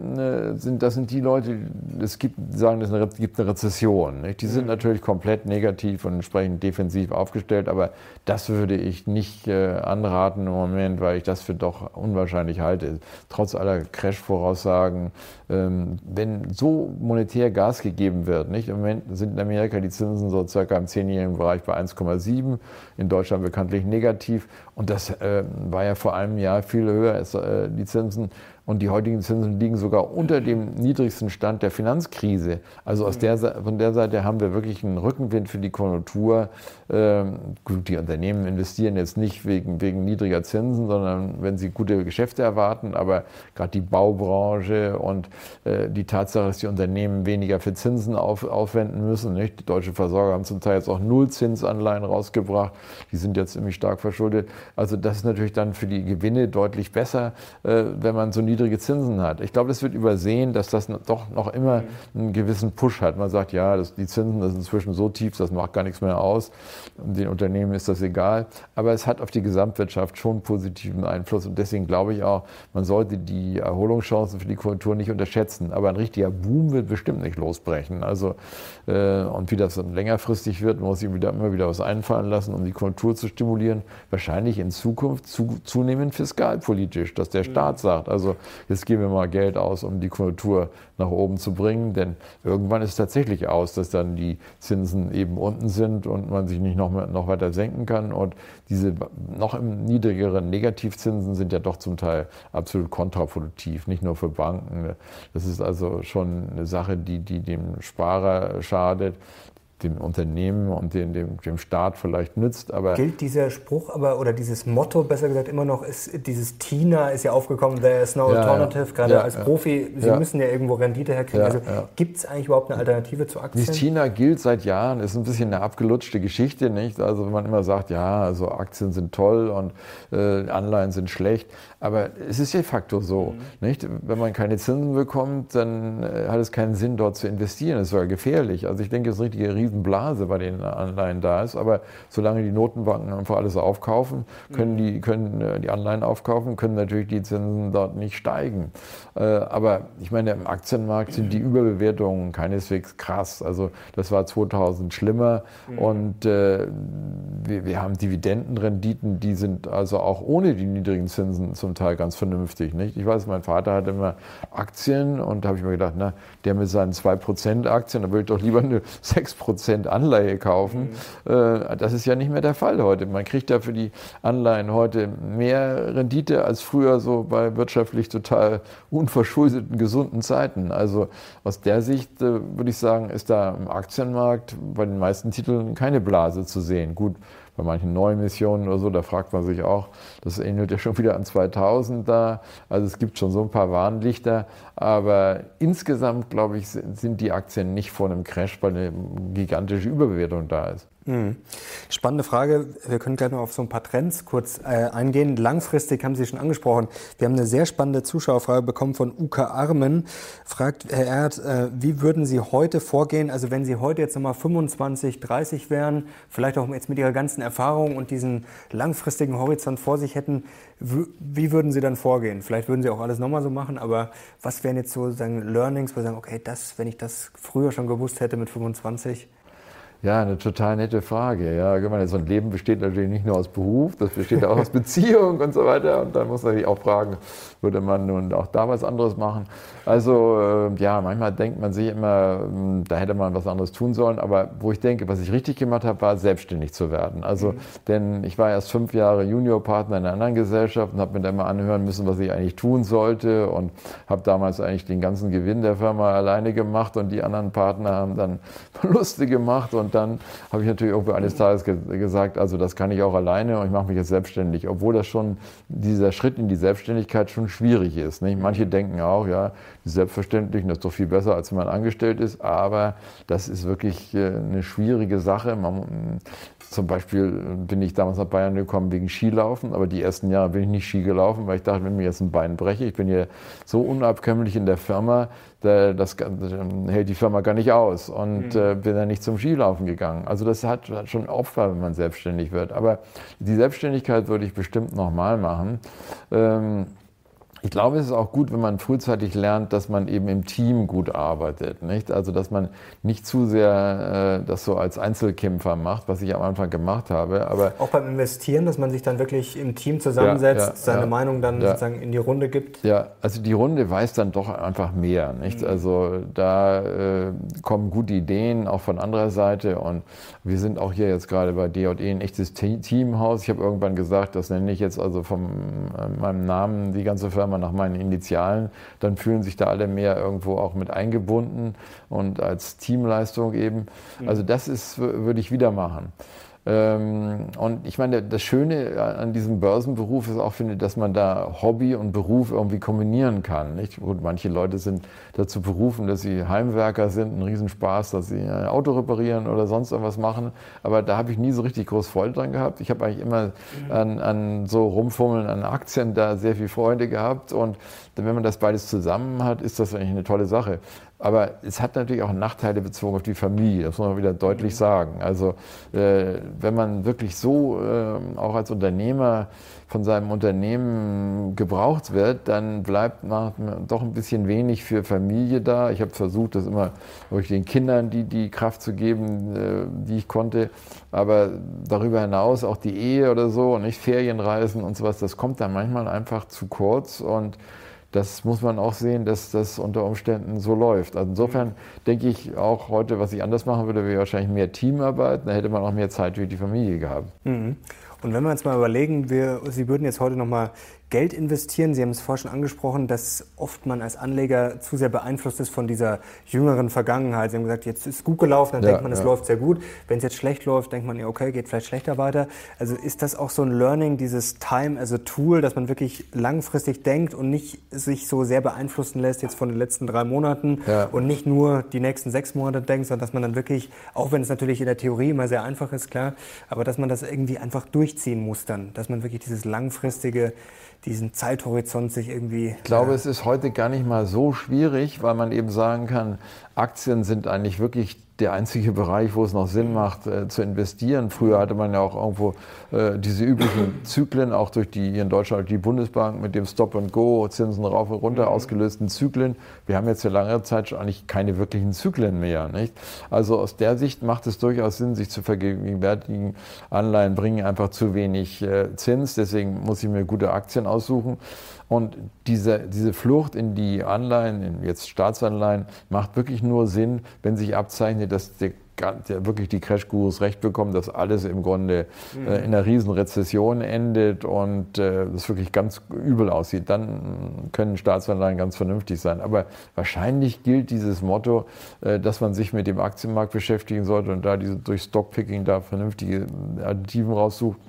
äh, sind, das sind die Leute, es gibt, sagen, es gibt eine Rezession. Nicht? Die sind mhm. natürlich komplett negativ und entsprechend defensiv aufgestellt, aber das würde ich nicht äh, anraten im Moment, weil ich das für doch unwahrscheinlich halte. Trotz aller Crash-Voraussagen, wenn so monetär Gas gegeben wird, nicht? im Moment sind in Amerika die Zinsen so circa im zehnjährigen Bereich bei 1,7, in Deutschland bekanntlich negativ und das äh, war ja vor einem Jahr viel höher als äh, die Zinsen. Und die heutigen Zinsen liegen sogar unter dem niedrigsten Stand der Finanzkrise. Also aus der, von der Seite haben wir wirklich einen Rückenwind für die Konjunktur. Ähm, gut, die Unternehmen investieren jetzt nicht wegen, wegen niedriger Zinsen, sondern wenn sie gute Geschäfte erwarten. Aber gerade die Baubranche und äh, die Tatsache, dass die Unternehmen weniger für Zinsen auf, aufwenden müssen. Nicht? Die deutschen Versorger haben zum Teil jetzt auch Nullzinsanleihen rausgebracht. Die sind jetzt ziemlich stark verschuldet. Also das ist natürlich dann für die Gewinne deutlich besser, äh, wenn man so niedrig niedrige Zinsen hat. Ich glaube, es wird übersehen, dass das doch noch immer einen gewissen Push hat. Man sagt, ja, das, die Zinsen sind inzwischen so tief, das macht gar nichts mehr aus. Den Unternehmen ist das egal. Aber es hat auf die Gesamtwirtschaft schon positiven Einfluss. Und deswegen glaube ich auch, man sollte die Erholungschancen für die Kultur nicht unterschätzen. Aber ein richtiger Boom wird bestimmt nicht losbrechen. Also, äh, und wie das dann längerfristig wird, muss ich wieder, immer wieder was einfallen lassen, um die Kultur zu stimulieren. Wahrscheinlich in Zukunft zu, zunehmend fiskalpolitisch, dass der Staat sagt, also jetzt geben wir mal Geld aus, um die Konjunktur nach oben zu bringen. Denn irgendwann ist es tatsächlich aus, dass dann die Zinsen eben unten sind und man sich nicht noch, mehr, noch weiter senken kann. Und diese noch niedrigeren Negativzinsen sind ja doch zum Teil absolut kontraproduktiv, nicht nur für Banken. Das ist also schon eine Sache, die, die dem Sparer schadet. Dem Unternehmen und dem, dem, dem Staat vielleicht nützt. Aber Gilt dieser Spruch aber oder dieses Motto, besser gesagt, immer noch, ist dieses Tina ist ja aufgekommen, there is no ja, alternative, ja. gerade ja, als Profi, Sie müssen ja irgendwo Rendite herkriegen. also gibt es eigentlich überhaupt eine Alternative zu Aktien? Dieses Tina gilt seit Jahren, ist ein bisschen eine abgelutschte Geschichte, nicht? Also wenn man immer sagt, ja, also Aktien sind toll und äh, Anleihen sind schlecht, aber es ist de facto so, mhm. nicht? Wenn man keine Zinsen bekommt, dann äh, hat es keinen Sinn, dort zu investieren. Ist sogar gefährlich. Also ich denke, es ist eine richtige Riesenblase bei den Anleihen da ist. Aber solange die Notenbanken einfach alles aufkaufen, können die, können äh, die Anleihen aufkaufen, können natürlich die Zinsen dort nicht steigen. Äh, aber ich meine, im Aktienmarkt sind die Überbewertungen keineswegs krass. Also das war 2000 schlimmer. Mhm. Und wir, wir haben Dividendenrenditen, die sind also auch ohne die niedrigen Zinsen zum Teil ganz vernünftig. Nicht? Ich weiß, mein Vater hatte immer Aktien und da habe ich mir gedacht, na, der mit seinen 2% Aktien, da würde ich doch lieber eine (laughs) 6% Anleihe kaufen. Mhm. Äh, das ist ja nicht mehr der Fall heute. Man kriegt ja für die Anleihen heute mehr Rendite als früher so bei wirtschaftlich total unverschuldeten, gesunden Zeiten. Also aus der Sicht äh, würde ich sagen, ist da im Aktienmarkt bei den meisten Titeln keine Blase zu sehen. Gut, bei manchen neuen Missionen oder so, da fragt man sich auch, das ähnelt ja schon wieder an 2000 da. Also es gibt schon so ein paar Warnlichter, aber insgesamt, glaube ich, sind die Aktien nicht vor einem Crash, weil eine gigantische Überbewertung da ist. Mhm. Spannende Frage. Wir können gleich noch auf so ein paar Trends kurz äh, eingehen. Langfristig haben Sie schon angesprochen. Wir haben eine sehr spannende Zuschauerfrage bekommen von Uka Armen. Fragt Herr Erd, äh, wie würden Sie heute vorgehen? Also wenn Sie heute jetzt nochmal 25, 30 wären, vielleicht auch jetzt mit Ihrer ganzen Erfahrung und diesen langfristigen Horizont vor sich hätten, wie würden Sie dann vorgehen? Vielleicht würden Sie auch alles nochmal so machen, aber was wären jetzt so sagen, Learnings, wo Sie sagen, okay, das, wenn ich das früher schon gewusst hätte mit 25? Ja, eine total nette Frage. Ja, meine, so ein Leben besteht natürlich nicht nur aus Beruf, das besteht auch aus Beziehung und so weiter. Und dann muss man sich auch fragen, würde man nun auch da was anderes machen? Also äh, ja, manchmal denkt man sich immer, hm, da hätte man was anderes tun sollen. Aber wo ich denke, was ich richtig gemacht habe, war selbstständig zu werden. Also, mhm. denn ich war erst fünf Jahre Juniorpartner in einer anderen Gesellschaft und habe mir dann mal anhören müssen, was ich eigentlich tun sollte und habe damals eigentlich den ganzen Gewinn der Firma alleine gemacht und die anderen Partner haben dann (laughs) Verluste gemacht und und dann habe ich natürlich auch eines Tages ge gesagt, also das kann ich auch alleine und ich mache mich jetzt selbstständig, obwohl das schon dieser Schritt in die Selbstständigkeit schon schwierig ist. Nicht? Manche denken auch, ja, die Selbstverständlichen, das ist doch viel besser, als wenn man angestellt ist, aber das ist wirklich äh, eine schwierige Sache. Man, zum Beispiel bin ich damals nach Bayern gekommen wegen Skilaufen, aber die ersten Jahre bin ich nicht Ski gelaufen, weil ich dachte, wenn mir jetzt ein Bein breche, ich bin hier so unabkömmlich in der Firma, das, hält die Firma gar nicht aus und mhm. äh, bin dann nicht zum Skilaufen gegangen. Also das hat, hat schon Opfer, wenn man selbstständig wird. Aber die Selbstständigkeit würde ich bestimmt nochmal machen. Ähm, ich glaube, es ist auch gut, wenn man frühzeitig lernt, dass man eben im Team gut arbeitet. Nicht? Also, dass man nicht zu sehr äh, das so als Einzelkämpfer macht, was ich am Anfang gemacht habe. Aber auch beim Investieren, dass man sich dann wirklich im Team zusammensetzt, ja, ja, seine ja, Meinung dann sozusagen in die Runde gibt? Ja, also die Runde weiß dann doch einfach mehr. Nicht? Mhm. Also, da äh, kommen gute Ideen auch von anderer Seite. Und wir sind auch hier jetzt gerade bei D&E ein echtes Teamhaus. Ich habe irgendwann gesagt, das nenne ich jetzt also von äh, meinem Namen die ganze Firma mal nach meinen Initialen, dann fühlen sich da alle mehr irgendwo auch mit eingebunden und als Teamleistung eben. Mhm. Also das ist, würde ich wieder machen. Ähm, und ich meine, das Schöne an diesem Börsenberuf ist auch, finde dass man da Hobby und Beruf irgendwie kombinieren kann. Nicht? Gut, manche Leute sind dazu berufen, dass sie Heimwerker sind, ein Riesenspaß, dass sie ein Auto reparieren oder sonst irgendwas machen. Aber da habe ich nie so richtig groß Freude dran gehabt. Ich habe eigentlich immer an, an so Rumfummeln an Aktien da sehr viel Freude gehabt. Und wenn man das beides zusammen hat, ist das eigentlich eine tolle Sache. Aber es hat natürlich auch Nachteile bezogen auf die Familie, das muss man wieder deutlich sagen. Also äh, wenn man wirklich so äh, auch als Unternehmer von seinem Unternehmen gebraucht wird, dann bleibt man doch ein bisschen wenig für Familie da. Ich habe versucht, das immer durch den Kindern die, die Kraft zu geben, äh, die ich konnte. Aber darüber hinaus auch die Ehe oder so und nicht Ferienreisen und sowas, das kommt dann manchmal einfach zu kurz und das muss man auch sehen, dass das unter Umständen so läuft. Also insofern denke ich auch heute, was ich anders machen würde, wäre wahrscheinlich mehr Teamarbeit. Da hätte man auch mehr Zeit für die Familie gehabt. Mhm. Und wenn wir uns mal überlegen, wir, Sie würden jetzt heute nochmal Geld investieren. Sie haben es vorhin schon angesprochen, dass oft man als Anleger zu sehr beeinflusst ist von dieser jüngeren Vergangenheit. Sie haben gesagt, jetzt ist es gut gelaufen, dann ja, denkt man, es ja. läuft sehr gut. Wenn es jetzt schlecht läuft, denkt man, ja, okay, geht vielleicht schlechter weiter. Also ist das auch so ein Learning, dieses Time as a Tool, dass man wirklich langfristig denkt und nicht sich so sehr beeinflussen lässt jetzt von den letzten drei Monaten ja. und nicht nur die nächsten sechs Monate denkt, sondern dass man dann wirklich, auch wenn es natürlich in der Theorie immer sehr einfach ist, klar, aber dass man das irgendwie einfach durchziehen muss dann, dass man wirklich dieses langfristige diesen Zeithorizont sich irgendwie. Ich glaube, äh, es ist heute gar nicht mal so schwierig, weil man eben sagen kann, Aktien sind eigentlich wirklich der einzige Bereich, wo es noch Sinn macht, äh, zu investieren. Früher hatte man ja auch irgendwo äh, diese üblichen Zyklen, auch durch die hier in Deutschland die Bundesbank mit dem Stop and Go, Zinsen rauf und runter mhm. ausgelösten Zyklen. Wir haben jetzt ja lange Zeit eigentlich keine wirklichen Zyklen mehr. Nicht? Also aus der Sicht macht es durchaus Sinn, sich zu vergegenwärtigen. Anleihen bringen einfach zu wenig äh, Zins, deswegen muss ich mir gute Aktien aussuchen. Und diese, diese Flucht in die Anleihen, in jetzt Staatsanleihen, macht wirklich nur Sinn, wenn sich abzeichnet, dass der der wirklich die Crash-Gurus recht bekommen, dass alles im Grunde mhm. äh, in einer riesen Rezession endet und äh, das wirklich ganz übel aussieht, dann können Staatsanleihen ganz vernünftig sein. Aber wahrscheinlich gilt dieses Motto, äh, dass man sich mit dem Aktienmarkt beschäftigen sollte und da diese, durch Stockpicking da vernünftige Additiven raussucht.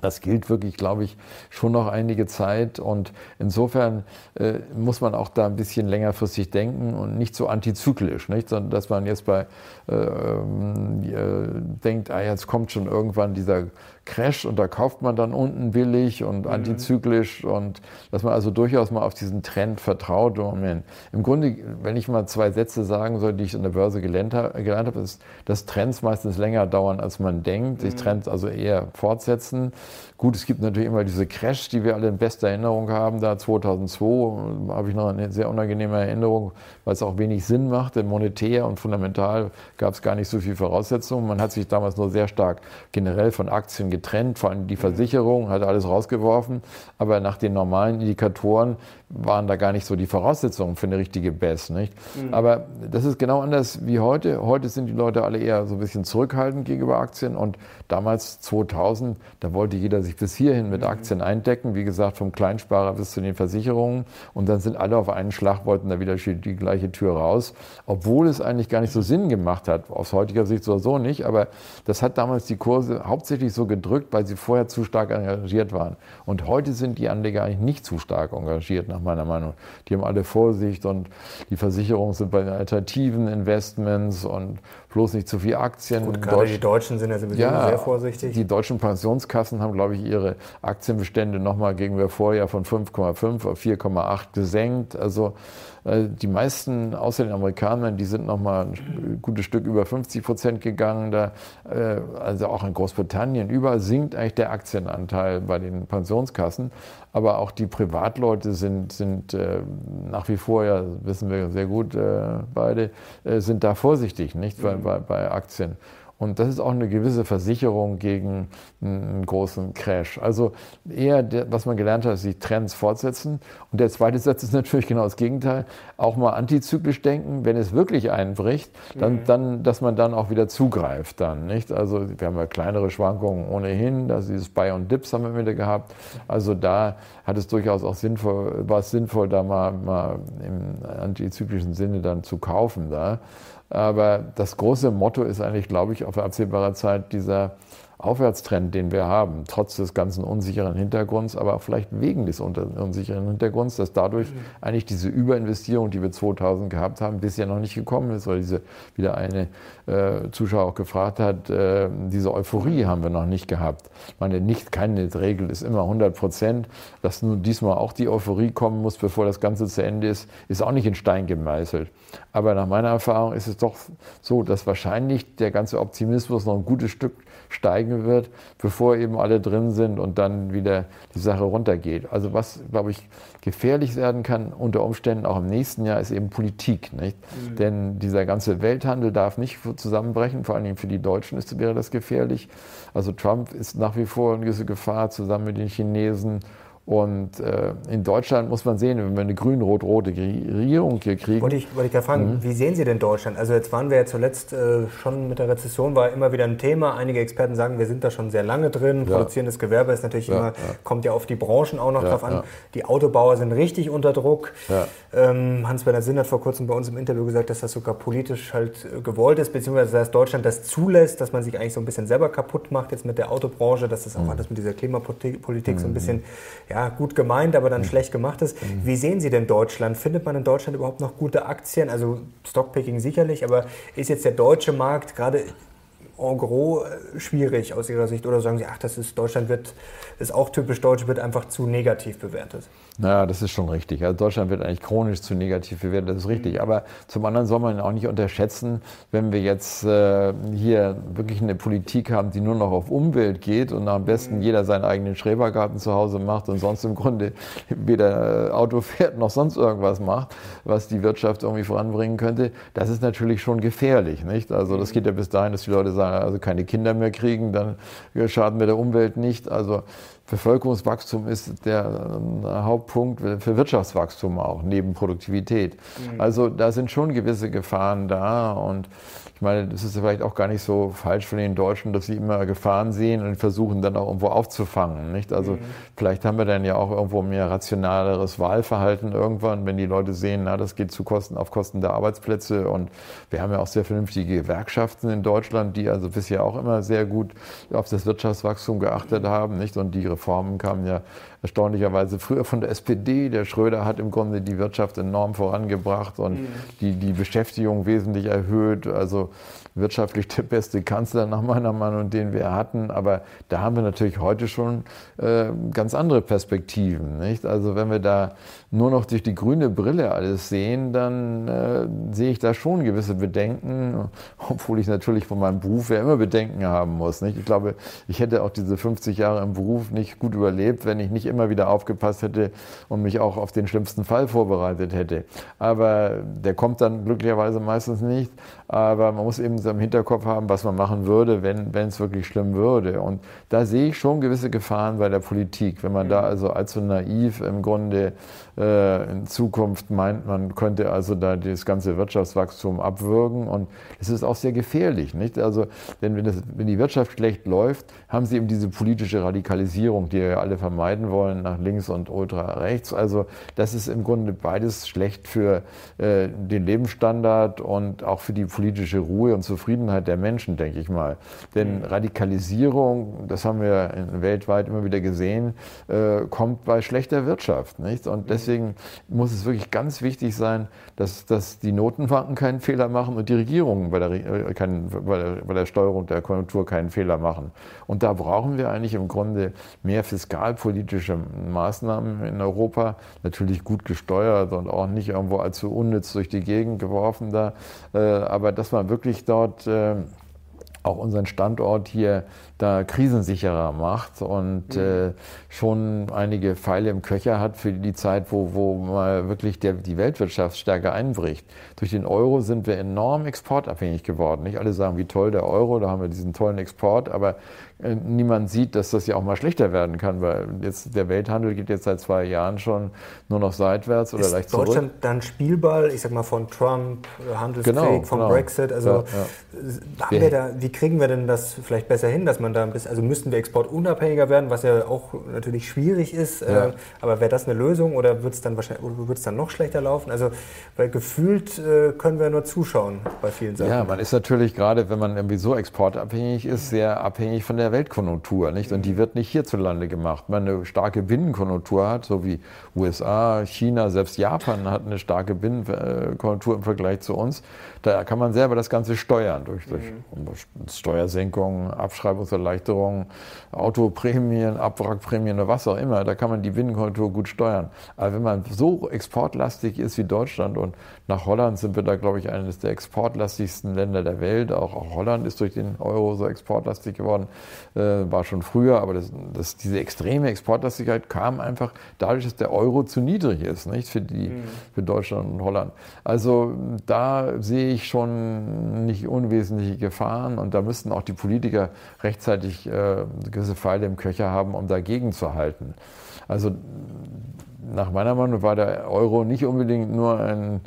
Das gilt wirklich, glaube ich, schon noch einige Zeit. Und insofern äh, muss man auch da ein bisschen längerfristig denken und nicht so antizyklisch, nicht? sondern dass man jetzt bei äh, äh, denkt, ah, jetzt kommt schon irgendwann dieser Crash und da kauft man dann unten billig und mhm. antizyklisch und dass man also durchaus mal auf diesen Trend vertraut. Moment. Im Grunde, wenn ich mal zwei Sätze sagen soll, die ich an der Börse gelernt, gelernt habe, ist, dass Trends meistens länger dauern, als man denkt, sich mhm. Trends also eher fortsetzen. Gut, es gibt natürlich immer diese Crash, die wir alle in bester Erinnerung haben. Da 2002 habe ich noch eine sehr unangenehme Erinnerung, weil es auch wenig Sinn machte. Monetär und fundamental gab es gar nicht so viel Voraussetzungen. Man hat sich damals nur sehr stark generell von Aktien getrennt, vor allem die Versicherung, hat alles rausgeworfen. Aber nach den normalen Indikatoren waren da gar nicht so die Voraussetzungen für eine richtige Best. Nicht? Mhm. Aber das ist genau anders wie heute. Heute sind die Leute alle eher so ein bisschen zurückhaltend gegenüber Aktien und damals 2000, da wollte jeder sich bis hierhin mit mhm. Aktien eindecken, wie gesagt, vom Kleinsparer bis zu den Versicherungen und dann sind alle auf einen Schlag, wollten da wieder die gleiche Tür raus, obwohl es eigentlich gar nicht so Sinn gemacht hat, aus heutiger Sicht so, so nicht, aber das hat damals die Kurse hauptsächlich so gedrückt, weil sie vorher zu stark engagiert waren. Und heute sind die Anleger eigentlich nicht zu stark engagiert nach meiner Meinung. Die haben alle Vorsicht und die Versicherungen sind bei den alternativen Investments und bloß nicht zu viel Aktien. Gut, gerade Deutsch, die Deutschen sind ja sowieso ja, sehr vorsichtig. Die deutschen Pensionskassen haben, glaube ich, ihre Aktienbestände nochmal gegenüber vorher von 5,5 auf 4,8 gesenkt. Also die meisten außer den Amerikanern, die sind noch mal ein gutes Stück über 50 Prozent gegangen. Da, äh, also auch in Großbritannien, überall sinkt eigentlich der Aktienanteil bei den Pensionskassen. Aber auch die Privatleute sind, sind äh, nach wie vor, ja, wissen wir sehr gut beide, sind da vorsichtig, nicht bei, bei, bei Aktien. Und das ist auch eine gewisse Versicherung gegen einen großen Crash. Also eher, was man gelernt hat, ist die Trends fortsetzen. Und der zweite Satz ist (laughs) natürlich genau das Gegenteil. Auch mal antizyklisch denken, wenn es wirklich einbricht, dann, mhm. dann, dass man dann auch wieder zugreift dann, nicht? Also wir haben ja kleinere Schwankungen ohnehin. Also dieses Buy und Dips haben wir wieder gehabt. Also da hat es durchaus auch sinnvoll, war es sinnvoll, da mal, mal im antizyklischen Sinne dann zu kaufen da. Aber das große Motto ist eigentlich, glaube ich, auf absehbarer Zeit dieser Aufwärtstrend, den wir haben, trotz des ganzen unsicheren Hintergrunds, aber auch vielleicht wegen des unsicheren Hintergrunds, dass dadurch mhm. eigentlich diese Überinvestierung, die wir 2000 gehabt haben, bisher noch nicht gekommen ist, weil diese, wieder eine äh, Zuschauer auch gefragt hat, äh, diese Euphorie haben wir noch nicht gehabt. Ich meine, nicht, keine Regel ist immer 100 Prozent. Dass nun diesmal auch die Euphorie kommen muss, bevor das Ganze zu Ende ist, ist auch nicht in Stein gemeißelt. Aber nach meiner Erfahrung ist es doch so, dass wahrscheinlich der ganze Optimismus noch ein gutes Stück steigen wird, bevor eben alle drin sind und dann wieder die Sache runtergeht. Also was, glaube ich, gefährlich werden kann unter Umständen auch im nächsten Jahr ist eben Politik. Nicht? Mhm. Denn dieser ganze Welthandel darf nicht zusammenbrechen, vor allem für die Deutschen ist, wäre das gefährlich. Also Trump ist nach wie vor eine gewisse Gefahr zusammen mit den Chinesen Und äh, in Deutschland muss man sehen, wenn wir eine grün-rot-rote Regierung hier kriegen. Wollte ich, wollte ich gerade fragen, mhm. wie sehen Sie denn Deutschland? Also jetzt waren wir ja zuletzt äh, schon mit der Rezession, war immer wieder ein Thema. Einige Experten sagen, wir sind da schon sehr lange drin. Ja. Produzierendes Gewerbe ist natürlich ja, immer, ja. kommt ja auf die Branchen auch noch drauf an. Die Autobauer sind richtig unter Druck. Ähm, Hans-Werner Sinn hat vor kurzem bei uns im Interview gesagt, dass das sogar politisch halt äh, gewollt ist, beziehungsweise dass Deutschland das zulässt, dass man sich eigentlich so ein bisschen selber kaputt macht jetzt mit der Autobranche, dass das auch mhm. alles mit dieser Klimapolitik mhm. so ein mhm. bisschen ja, gut gemeint, aber dann mhm. schlecht gemacht ist. Mhm. Wie sehen Sie denn Deutschland? Findet man in Deutschland überhaupt noch gute Aktien? Also Stockpicking sicherlich, aber ist jetzt der deutsche Markt gerade en gros äh, schwierig aus Ihrer Sicht? Oder sagen Sie, ach, das ist Deutschland wird, ist auch typisch deutsch, wird einfach zu negativ bewertet? Naja, das ist schon richtig. Also Deutschland wird eigentlich chronisch zu negativ bewertet, das ist richtig. Mhm. Aber zum anderen soll man auch nicht unterschätzen, wenn wir jetzt äh, hier wirklich eine Politik haben, die nur noch auf Umwelt geht und am besten mhm. jeder seinen eigenen Schrebergarten zu Hause macht und sonst im Grunde weder Auto fährt noch sonst irgendwas macht, was die Wirtschaft irgendwie voranbringen könnte, das ist natürlich schon gefährlich. Nicht? Also das mhm. geht ja bis dahin, dass die Leute sagen, also keine Kinder mehr kriegen, dann schaden wir der Umwelt nicht. Also Bevölkerungswachstum ist der äh, Hauptpunkt für Wirtschaftswachstum auch, neben Produktivität. Mhm. Also da sind schon gewisse Gefahren da und ich meine, das ist vielleicht auch gar nicht so falsch von den Deutschen, dass sie immer Gefahren sehen und versuchen dann auch irgendwo aufzufangen. Nicht? Also mhm. vielleicht haben wir dann ja auch irgendwo mehr rationaleres Wahlverhalten irgendwann, wenn die Leute sehen, na, das geht zu Kosten, auf Kosten der Arbeitsplätze. Und wir haben ja auch sehr vernünftige Gewerkschaften in Deutschland, die also bisher auch immer sehr gut auf das Wirtschaftswachstum geachtet haben. Nicht? Und die Reformen kamen ja erstaunlicherweise früher von der SPD. Der Schröder hat im Grunde die Wirtschaft enorm vorangebracht und mhm. die, die Beschäftigung wesentlich erhöht. Also wirtschaftlich der beste Kanzler nach meiner Meinung, den wir hatten. Aber da haben wir natürlich heute schon äh, ganz andere Perspektiven. Nicht? Also wenn wir da nur noch durch die grüne Brille alles sehen, dann äh, sehe ich da schon gewisse Bedenken, (laughs) obwohl ich natürlich von meinem Beruf ja immer Bedenken haben muss. Nicht? Ich glaube, ich hätte auch diese 50 Jahre im Beruf nicht gut überlebt, wenn ich nicht immer wieder aufgepasst hätte und mich auch auf den schlimmsten Fall vorbereitet hätte. Aber der kommt dann glücklicherweise meistens nicht. Aber man muss eben im Hinterkopf haben, was man machen würde, wenn es wirklich schlimm würde. Und da sehe ich schon gewisse Gefahren bei der Politik, wenn man da mhm. also allzu naiv im Grunde in Zukunft meint, man könnte also da das ganze Wirtschaftswachstum abwürgen. Und es ist auch sehr gefährlich. Nicht? Also, denn wenn, das, wenn die Wirtschaft schlecht läuft, haben sie eben diese politische Radikalisierung, die wir alle vermeiden wollen, nach links und ultra rechts. Also das ist im Grunde beides schlecht für äh, den Lebensstandard und auch für die politische Ruhe und Zufriedenheit der Menschen, denke ich mal. Denn mhm. Radikalisierung, das haben wir weltweit immer wieder gesehen, äh, kommt bei schlechter Wirtschaft. Nicht? Und mhm. Deswegen muss es wirklich ganz wichtig sein, dass, dass die Notenbanken keinen Fehler machen und die Regierungen bei der, äh, keinen, bei, der, bei der Steuerung der Konjunktur keinen Fehler machen. Und da brauchen wir eigentlich im Grunde mehr fiskalpolitische Maßnahmen in Europa, natürlich gut gesteuert und auch nicht irgendwo allzu unnütz durch die Gegend geworfen da. Äh, aber aber dass man wirklich dort äh, auch unseren Standort hier da krisensicherer macht und mhm. äh, schon einige Pfeile im Köcher hat für die Zeit, wo, wo mal wirklich der, die Weltwirtschaft stärker einbricht. Durch den Euro sind wir enorm exportabhängig geworden. Nicht alle sagen, wie toll der Euro, da haben wir diesen tollen Export, aber niemand sieht, dass das ja auch mal schlechter werden kann, weil jetzt der Welthandel geht jetzt seit zwei Jahren schon nur noch seitwärts oder ist leicht zurück. Deutschland dann Spielball, ich sag mal von Trump, äh, Handelskrieg, genau, vom genau. Brexit, also ja, ja. Da, wie kriegen wir denn das vielleicht besser hin, dass man da ein bisschen, also müssten wir exportunabhängiger werden, was ja auch natürlich schwierig ist, ja. äh, aber wäre das eine Lösung oder wird es dann wahrscheinlich, wird es dann noch schlechter laufen? Also, weil gefühlt äh, können wir nur zuschauen bei vielen Sachen. Ja, man ist natürlich gerade, wenn man irgendwie so exportabhängig ist, sehr abhängig von der der Weltkonjunktur, nicht? Und die wird nicht hierzulande gemacht. Man eine starke Binnenkonjunktur hat, so wie USA, China, selbst Japan hat eine starke Binnenkonjunktur im Vergleich zu uns, da kann man selber das Ganze steuern durch, durch mhm. Steuersenkungen, Abschreibungserleichterungen, Autoprämien, Abwrackprämien oder was auch immer. Da kann man die Binnenkonjunktur gut steuern. Aber wenn man so exportlastig ist wie Deutschland und nach Holland sind wir da, glaube ich, eines der exportlastigsten Länder der Welt. Auch, auch Holland ist durch den Euro so exportlastig geworden, war schon früher. Aber das, das, diese extreme Exportlastigkeit kam einfach dadurch, dass der Euro zu niedrig ist, nicht für, die, mhm. für Deutschland und Holland. Also da sehe ich schon nicht unwesentliche Gefahren und da müssten auch die Politiker rechtzeitig äh, gewisse Pfeile im Köcher haben, um dagegen zu halten. Also nach meiner Meinung war der Euro nicht unbedingt nur ein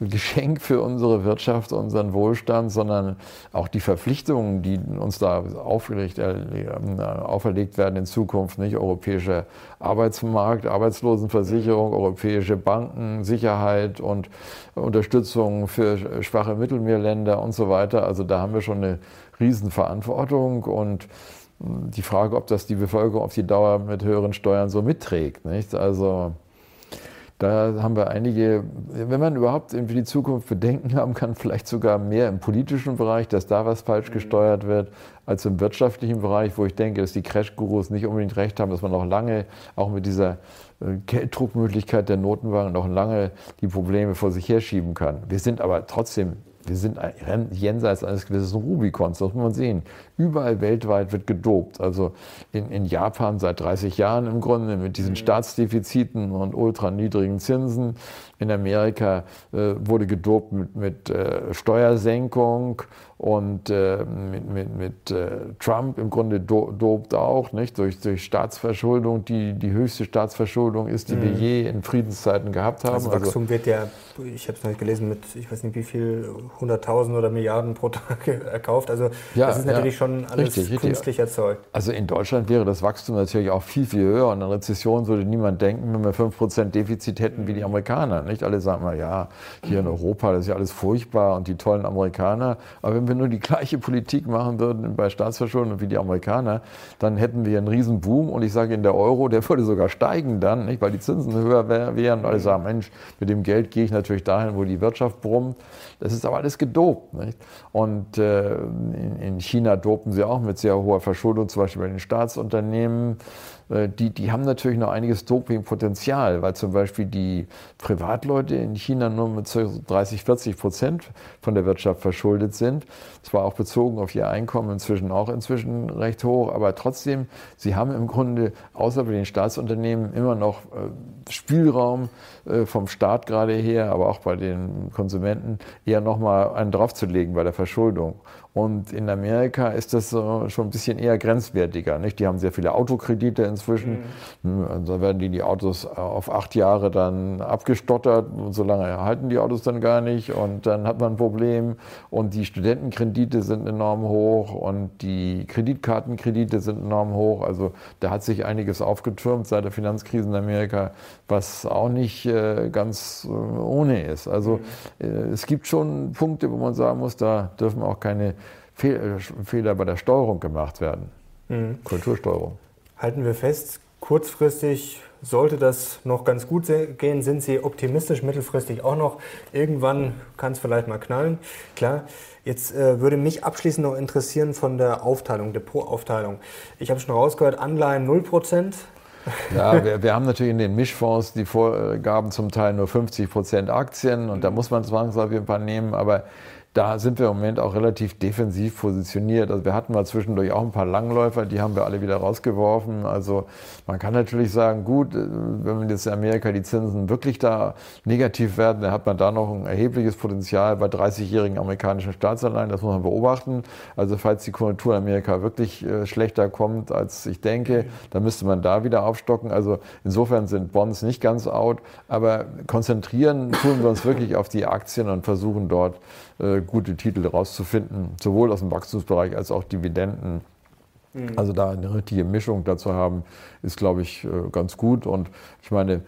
Geschenk für unsere Wirtschaft, unseren Wohlstand, sondern auch die Verpflichtungen, die uns da auferlegt, äh, auferlegt werden in Zukunft, nicht europäischer Arbeitsmarkt, Arbeitslosenversicherung, europäische Banken, Sicherheit und Unterstützung für schwache Mittelmeerländer und so weiter. Also da haben wir schon eine Riesenverantwortung und die Frage, ob das die Bevölkerung auf die Dauer mit höheren Steuern so mitträgt. Nicht? Also da haben wir einige, wenn man überhaupt für die Zukunft Bedenken haben kann, vielleicht sogar mehr im politischen Bereich, dass da was falsch gesteuert wird, als im wirtschaftlichen Bereich, wo ich denke, dass die Crash-Gurus nicht unbedingt recht haben, dass man noch lange, auch mit dieser äh, Gelddruckmöglichkeit der Notenbank, noch lange die Probleme vor sich herschieben kann. Wir sind aber trotzdem wir sind jenseits eines gewissen Rubikons, das muss man sehen. Überall weltweit wird gedopt. Also in, in Japan seit 30 Jahren im Grunde mit diesen mhm. Staatsdefiziten und ultra niedrigen Zinsen. In Amerika äh, wurde gedopt mit, mit äh, Steuersenkung und äh, mit, mit, mit äh, Trump im Grunde do, dopt auch, nicht? Durch, durch Staatsverschuldung, die die höchste Staatsverschuldung ist, die mhm. wir je in Friedenszeiten gehabt haben. Also Wachstum also, wird ja, ich habe es noch nicht gelesen, mit ich weiß nicht wie viel, 100.000 oder Milliarden pro Tag (laughs) erkauft. Also ja, das ist natürlich ja, schon alles richtig, künstlich richtig. erzeugt. Also in Deutschland wäre das Wachstum natürlich auch viel, viel höher und an Rezession würde niemand denken, wenn wir 5% Defizit hätten wie die Amerikaner. Nicht alle sagen mal, ja, hier in Europa, das ist ja alles furchtbar und die tollen Amerikaner. Aber wenn wir nur die gleiche Politik machen würden bei Staatsverschuldung wie die Amerikaner, dann hätten wir einen riesen Boom. Und ich sage in der Euro, der würde sogar steigen dann, nicht? weil die Zinsen höher wären. Und alle sagen, Mensch, mit dem Geld gehe ich natürlich dahin, wo die Wirtschaft brummt. Das ist aber alles gedopt. Nicht? Und äh, in, in China dopen sie auch mit sehr hoher Verschuldung, zum Beispiel bei den Staatsunternehmen. Äh, die, die haben natürlich noch einiges Dopingpotenzial, weil zum Beispiel die Privatleute in China nur mit 30, 40 Prozent von der Wirtschaft verschuldet sind. Zwar auch bezogen auf ihr Einkommen inzwischen auch inzwischen recht hoch, aber trotzdem, sie haben im Grunde außer bei den Staatsunternehmen immer noch äh, Spielraum äh, vom Staat gerade her, aber auch bei den Konsumenten eher nochmal einen draufzulegen bei der Verschuldung. Und in Amerika ist das schon ein bisschen eher grenzwertiger. Nicht? Die haben sehr viele Autokredite inzwischen. Mhm. Da also werden die, die Autos auf acht Jahre dann abgestottert. Und so lange halten die Autos dann gar nicht. Und dann hat man ein Problem. Und die Studentenkredite sind enorm hoch. Und die Kreditkartenkredite sind enorm hoch. Also da hat sich einiges aufgetürmt seit der Finanzkrise in Amerika, was auch nicht äh, ganz äh, ohne ist. Also mhm. äh, es gibt schon Punkte, wo man sagen muss, da dürfen auch keine Fehl, Fehler bei der Steuerung gemacht werden. Mhm. Kultursteuerung. Halten wir fest, kurzfristig sollte das noch ganz gut gehen. Sind Sie optimistisch, mittelfristig auch noch? Irgendwann kann es vielleicht mal knallen. Klar. Jetzt äh, würde mich abschließend noch interessieren von der Aufteilung, Depotaufteilung. Ich habe schon rausgehört, Anleihen 0%. Ja, wir, wir, haben natürlich in den Mischfonds die Vorgaben zum Teil nur 50% Aktien und da muss man zwangsläufig ein paar nehmen, aber da sind wir im Moment auch relativ defensiv positioniert. Also wir hatten mal zwischendurch auch ein paar Langläufer, die haben wir alle wieder rausgeworfen. Also man kann natürlich sagen, gut, äh, wenn jetzt in Amerika die Zinsen wirklich da negativ werden, dann hat man da noch ein erhebliches Potenzial bei 30-jährigen amerikanischen Staatsanleihen. Das muss man beobachten. Also falls die Konjunktur in Amerika wirklich äh, schlechter kommt, als ich denke, dann müsste man da wieder aufstocken. Also insofern sind Bonds nicht ganz out, aber konzentrieren tun wir uns wirklich auf die Aktien und versuchen dort äh, gute Titel rauszufinden, sowohl aus dem Wachstumsbereich als auch Dividenden. Mhm. Also da eine richtige Mischung dazu haben, ist, glaube ich, äh, ganz gut. Und ich meine,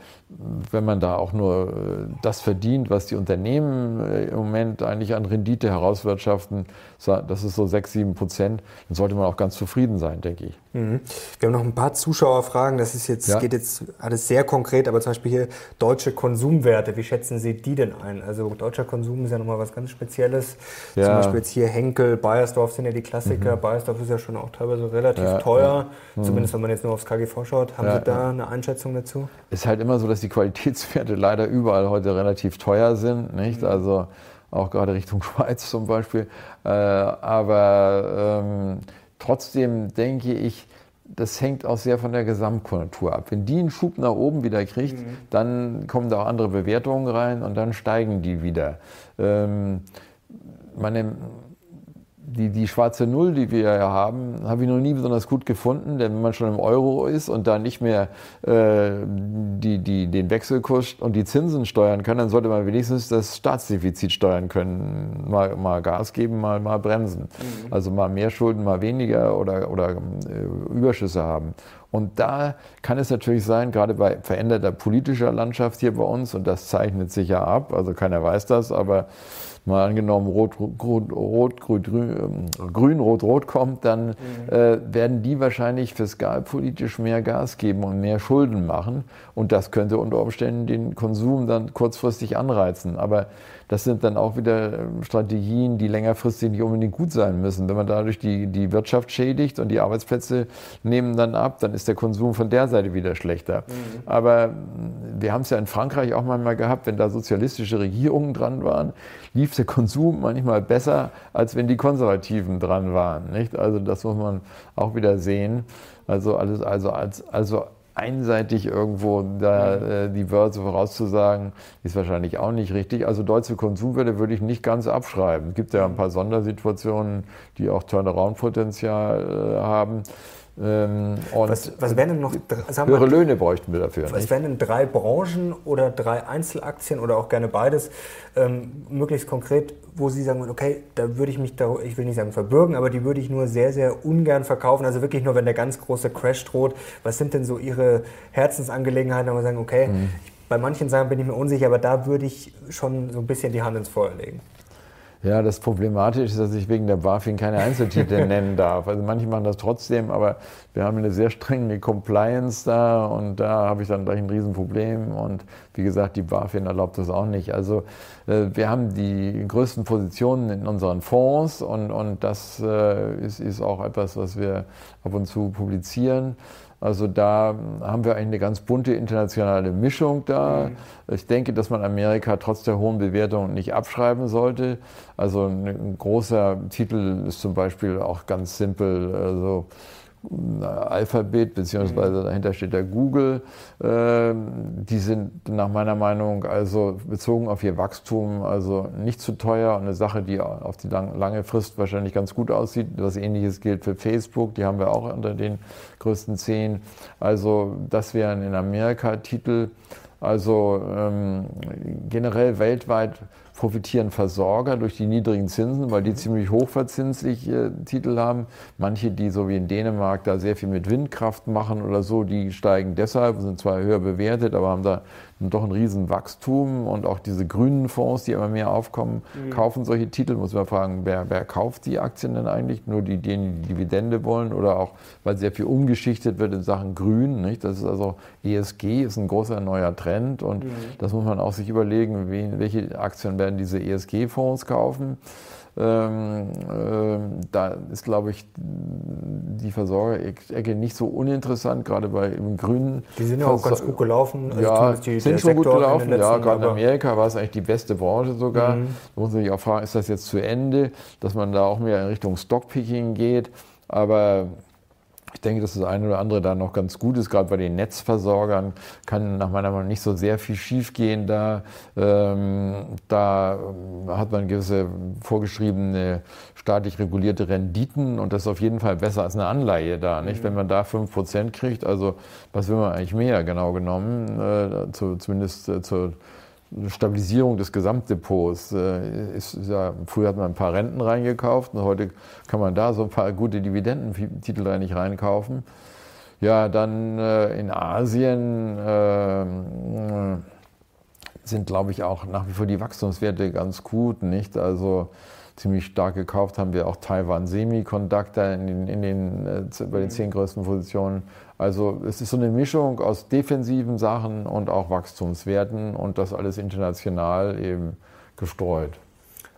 wenn man da auch nur äh, das verdient, was die Unternehmen äh, im Moment eigentlich an Rendite herauswirtschaften, das ist so 6, 7 Prozent, dann sollte man auch ganz zufrieden sein, denke ich. Mhm. Wir haben noch ein paar Zuschauerfragen. Das ist jetzt, ja. geht jetzt alles sehr konkret, aber zum Beispiel hier deutsche Konsumwerte. Wie schätzen Sie die denn ein? Also deutscher Konsum ist ja nochmal was ganz Spezielles. Ja. Zum Beispiel jetzt hier Henkel, Bayersdorf sind ja die Klassiker. Mhm. Bayersdorf ist ja schon auch teilweise relativ ja, teuer, mhm. zumindest wenn man jetzt nur aufs KGV schaut. Haben Sie da eine Einschätzung dazu? Ist halt immer so, dass die Qualitätswerte leider überall heute relativ teuer sind. Nicht? Mhm. Also auch gerade Richtung (laughs) Schweiz zum Beispiel. Äh, aber ähm, trotzdem denke ich, das hängt auch sehr von der Gesamtkonjunktur ab. Wenn die einen Schub nach oben wieder kriegt, mhm. dann kommen da auch andere Bewertungen rein und dann steigen die wieder. Ähm, meine, die, die schwarze Null, die wir ja haben, habe ich noch nie besonders gut gefunden, denn wenn man schon im Euro ist und da nicht mehr äh, die, die, den Wechselkurs und die Zinsen steuern kann, dann sollte man wenigstens das Staatsdefizit steuern können. Mal, mal Gas geben, mal, mal bremsen. Mhm. Also mal mehr Schulden, mal weniger oder, oder äh, Überschüsse haben. Und da kann es natürlich sein, gerade bei veränderter politischer Landschaft hier bei uns, und das zeichnet sich ja ab, also keiner weiß das, aber mal angenommen Rot, Rot, Rot Grün, Grün, Grün, Rot, Rot kommt, dann mhm. äh, werden die wahrscheinlich fiskalpolitisch mehr Gas geben und mehr Schulden machen. Und das könnte unter Umständen den Konsum dann kurzfristig anreizen. Aber das sind dann auch wieder ähm, Strategien, die längerfristig nicht unbedingt gut sein müssen. Wenn man dadurch die, die Wirtschaft schädigt und die Arbeitsplätze nehmen dann ab, dann ist der Konsum von der Seite wieder schlechter. Mhm. Aber wir haben es ja in Frankreich auch manchmal gehabt, wenn da sozialistische Regierungen dran waren, lief der Konsum manchmal besser, als wenn die Konservativen dran waren. Nicht? Also das muss man auch wieder sehen. Also alles, also als, also einseitig irgendwo da, äh, die Börse vorauszusagen, ist wahrscheinlich auch nicht richtig. Also deutsche Konsumwerte würde ich nicht ganz abschreiben. Es gibt ja ein paar Sondersituationen, die auch Turnaround-Potenzial äh, haben. Ähm, was, was wären denn noch höhere mal, Löhne bräuchten wir dafür? Was nicht? wären denn drei Branchen oder drei Einzelaktien oder auch gerne beides, ähm, möglichst konkret, wo Sie sagen, okay, da würde ich mich, da, ich will nicht sagen verbürgen, aber die würde ich nur sehr, sehr ungern verkaufen. Also wirklich nur, wenn der ganz große Crash droht. Was sind denn so Ihre Herzensangelegenheiten, wo wir sagen, okay, mhm. bei manchen Sachen bin ich mir unsicher, aber da würde ich schon so ein bisschen die Hand ins Feuer legen. Ja, das Problematische ist, dass ich wegen der BaFin keine Einzeltitel (laughs) nennen darf. Also manche machen das trotzdem, aber wir haben eine sehr strenge Compliance da und da habe ich dann gleich ein Riesenproblem. Und wie gesagt, die BaFin erlaubt das auch nicht. Also äh, wir haben die größten Positionen in unseren Fonds und, und das äh, ist, ist auch etwas, was wir ab und zu publizieren. Also da haben wir eigentlich eine ganz bunte internationale Mischung da. Mhm. Ich denke, dass man Amerika trotz der hohen Bewertung nicht abschreiben sollte. Also ein großer Titel ist zum Beispiel auch ganz simpel. Also Alphabet, beziehungsweise dahinter steht der Google. Ähm, die sind nach meiner Meinung also bezogen auf ihr Wachstum also nicht zu teuer und eine Sache, die auf die lange Frist wahrscheinlich ganz gut aussieht. Was ähnliches gilt für Facebook, die haben wir auch unter den größten zehn. Also das wären in Amerika Titel. Also ähm, generell weltweit profitieren Versorger durch die niedrigen Zinsen, weil die ziemlich hochverzinsliche Titel haben. Manche, die so wie in Dänemark da sehr viel mit Windkraft machen oder so, die steigen deshalb, sind zwar höher bewertet, aber haben da doch ein Riesenwachstum und auch diese grünen Fonds, die immer mehr aufkommen, mhm. kaufen solche Titel. Muss man fragen, wer, wer kauft die Aktien denn eigentlich? Nur die, die die Dividende wollen oder auch, weil sehr viel umgeschichtet wird in Sachen Grün. Nicht? Das ist also ESG ist ein großer neuer Trend und mhm. das muss man auch sich überlegen, wen, welche Aktien werden diese ESG-Fonds kaufen. Ähm, äh, da ist, glaube ich, die Versorgerecke nicht so uninteressant, gerade bei im Grünen. Die sind ja auch ganz gut gelaufen. Also ja, die, sind schon Sektor gut gelaufen. Ja, gerade in Amerika war es eigentlich die beste Branche sogar. Mhm. Da muss man sich auch fragen, ist das jetzt zu Ende, dass man da auch mehr in Richtung Stockpicking geht. Aber ich denke, dass das eine oder andere da noch ganz gut ist. Gerade bei den Netzversorgern kann nach meiner Meinung nicht so sehr viel schiefgehen. Da, ähm, da hat man gewisse vorgeschriebene staatlich regulierte Renditen und das ist auf jeden Fall besser als eine Anleihe da. Nicht? Mhm. Wenn man da 5% kriegt, also was will man eigentlich mehr genau genommen, äh, zu, zumindest äh, zur Stabilisierung des Gesamtdepots. Äh, ist, ja, früher hat man ein paar Renten reingekauft und heute kann man da so ein paar gute Dividendentitel da nicht reinkaufen. Ja, dann äh, in Asien äh, sind, glaube ich, auch nach wie vor die Wachstumswerte ganz gut, nicht? Also ziemlich stark gekauft haben wir auch Taiwan Semiconductor in den, in den, äh, bei den zehn größten Positionen. Also es ist so eine Mischung aus defensiven Sachen und auch Wachstumswerten und das alles international eben gestreut.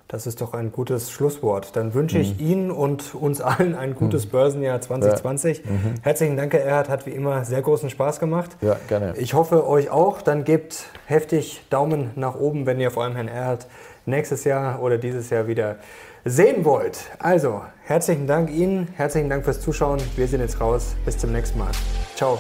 Das ist doch ein gutes Schlusswort. Dann wünsche ich mhm. Ihnen und uns allen ein gutes mhm. Börsenjahr 2020. Ja. Mhm. Herzlichen Dank, Herr Erhard. Hat wie immer sehr großen Spaß gemacht. Ja, gerne. Ich hoffe, euch auch. Dann gebt heftig Daumen nach oben, wenn ihr vor allem Herrn Erhard nächstes Jahr oder dieses Jahr wieder sehen wollt. Also, herzlichen Dank Ihnen, herzlichen Dank fürs Zuschauen. Wir sind jetzt raus. Bis zum nächsten Mal. Ciao.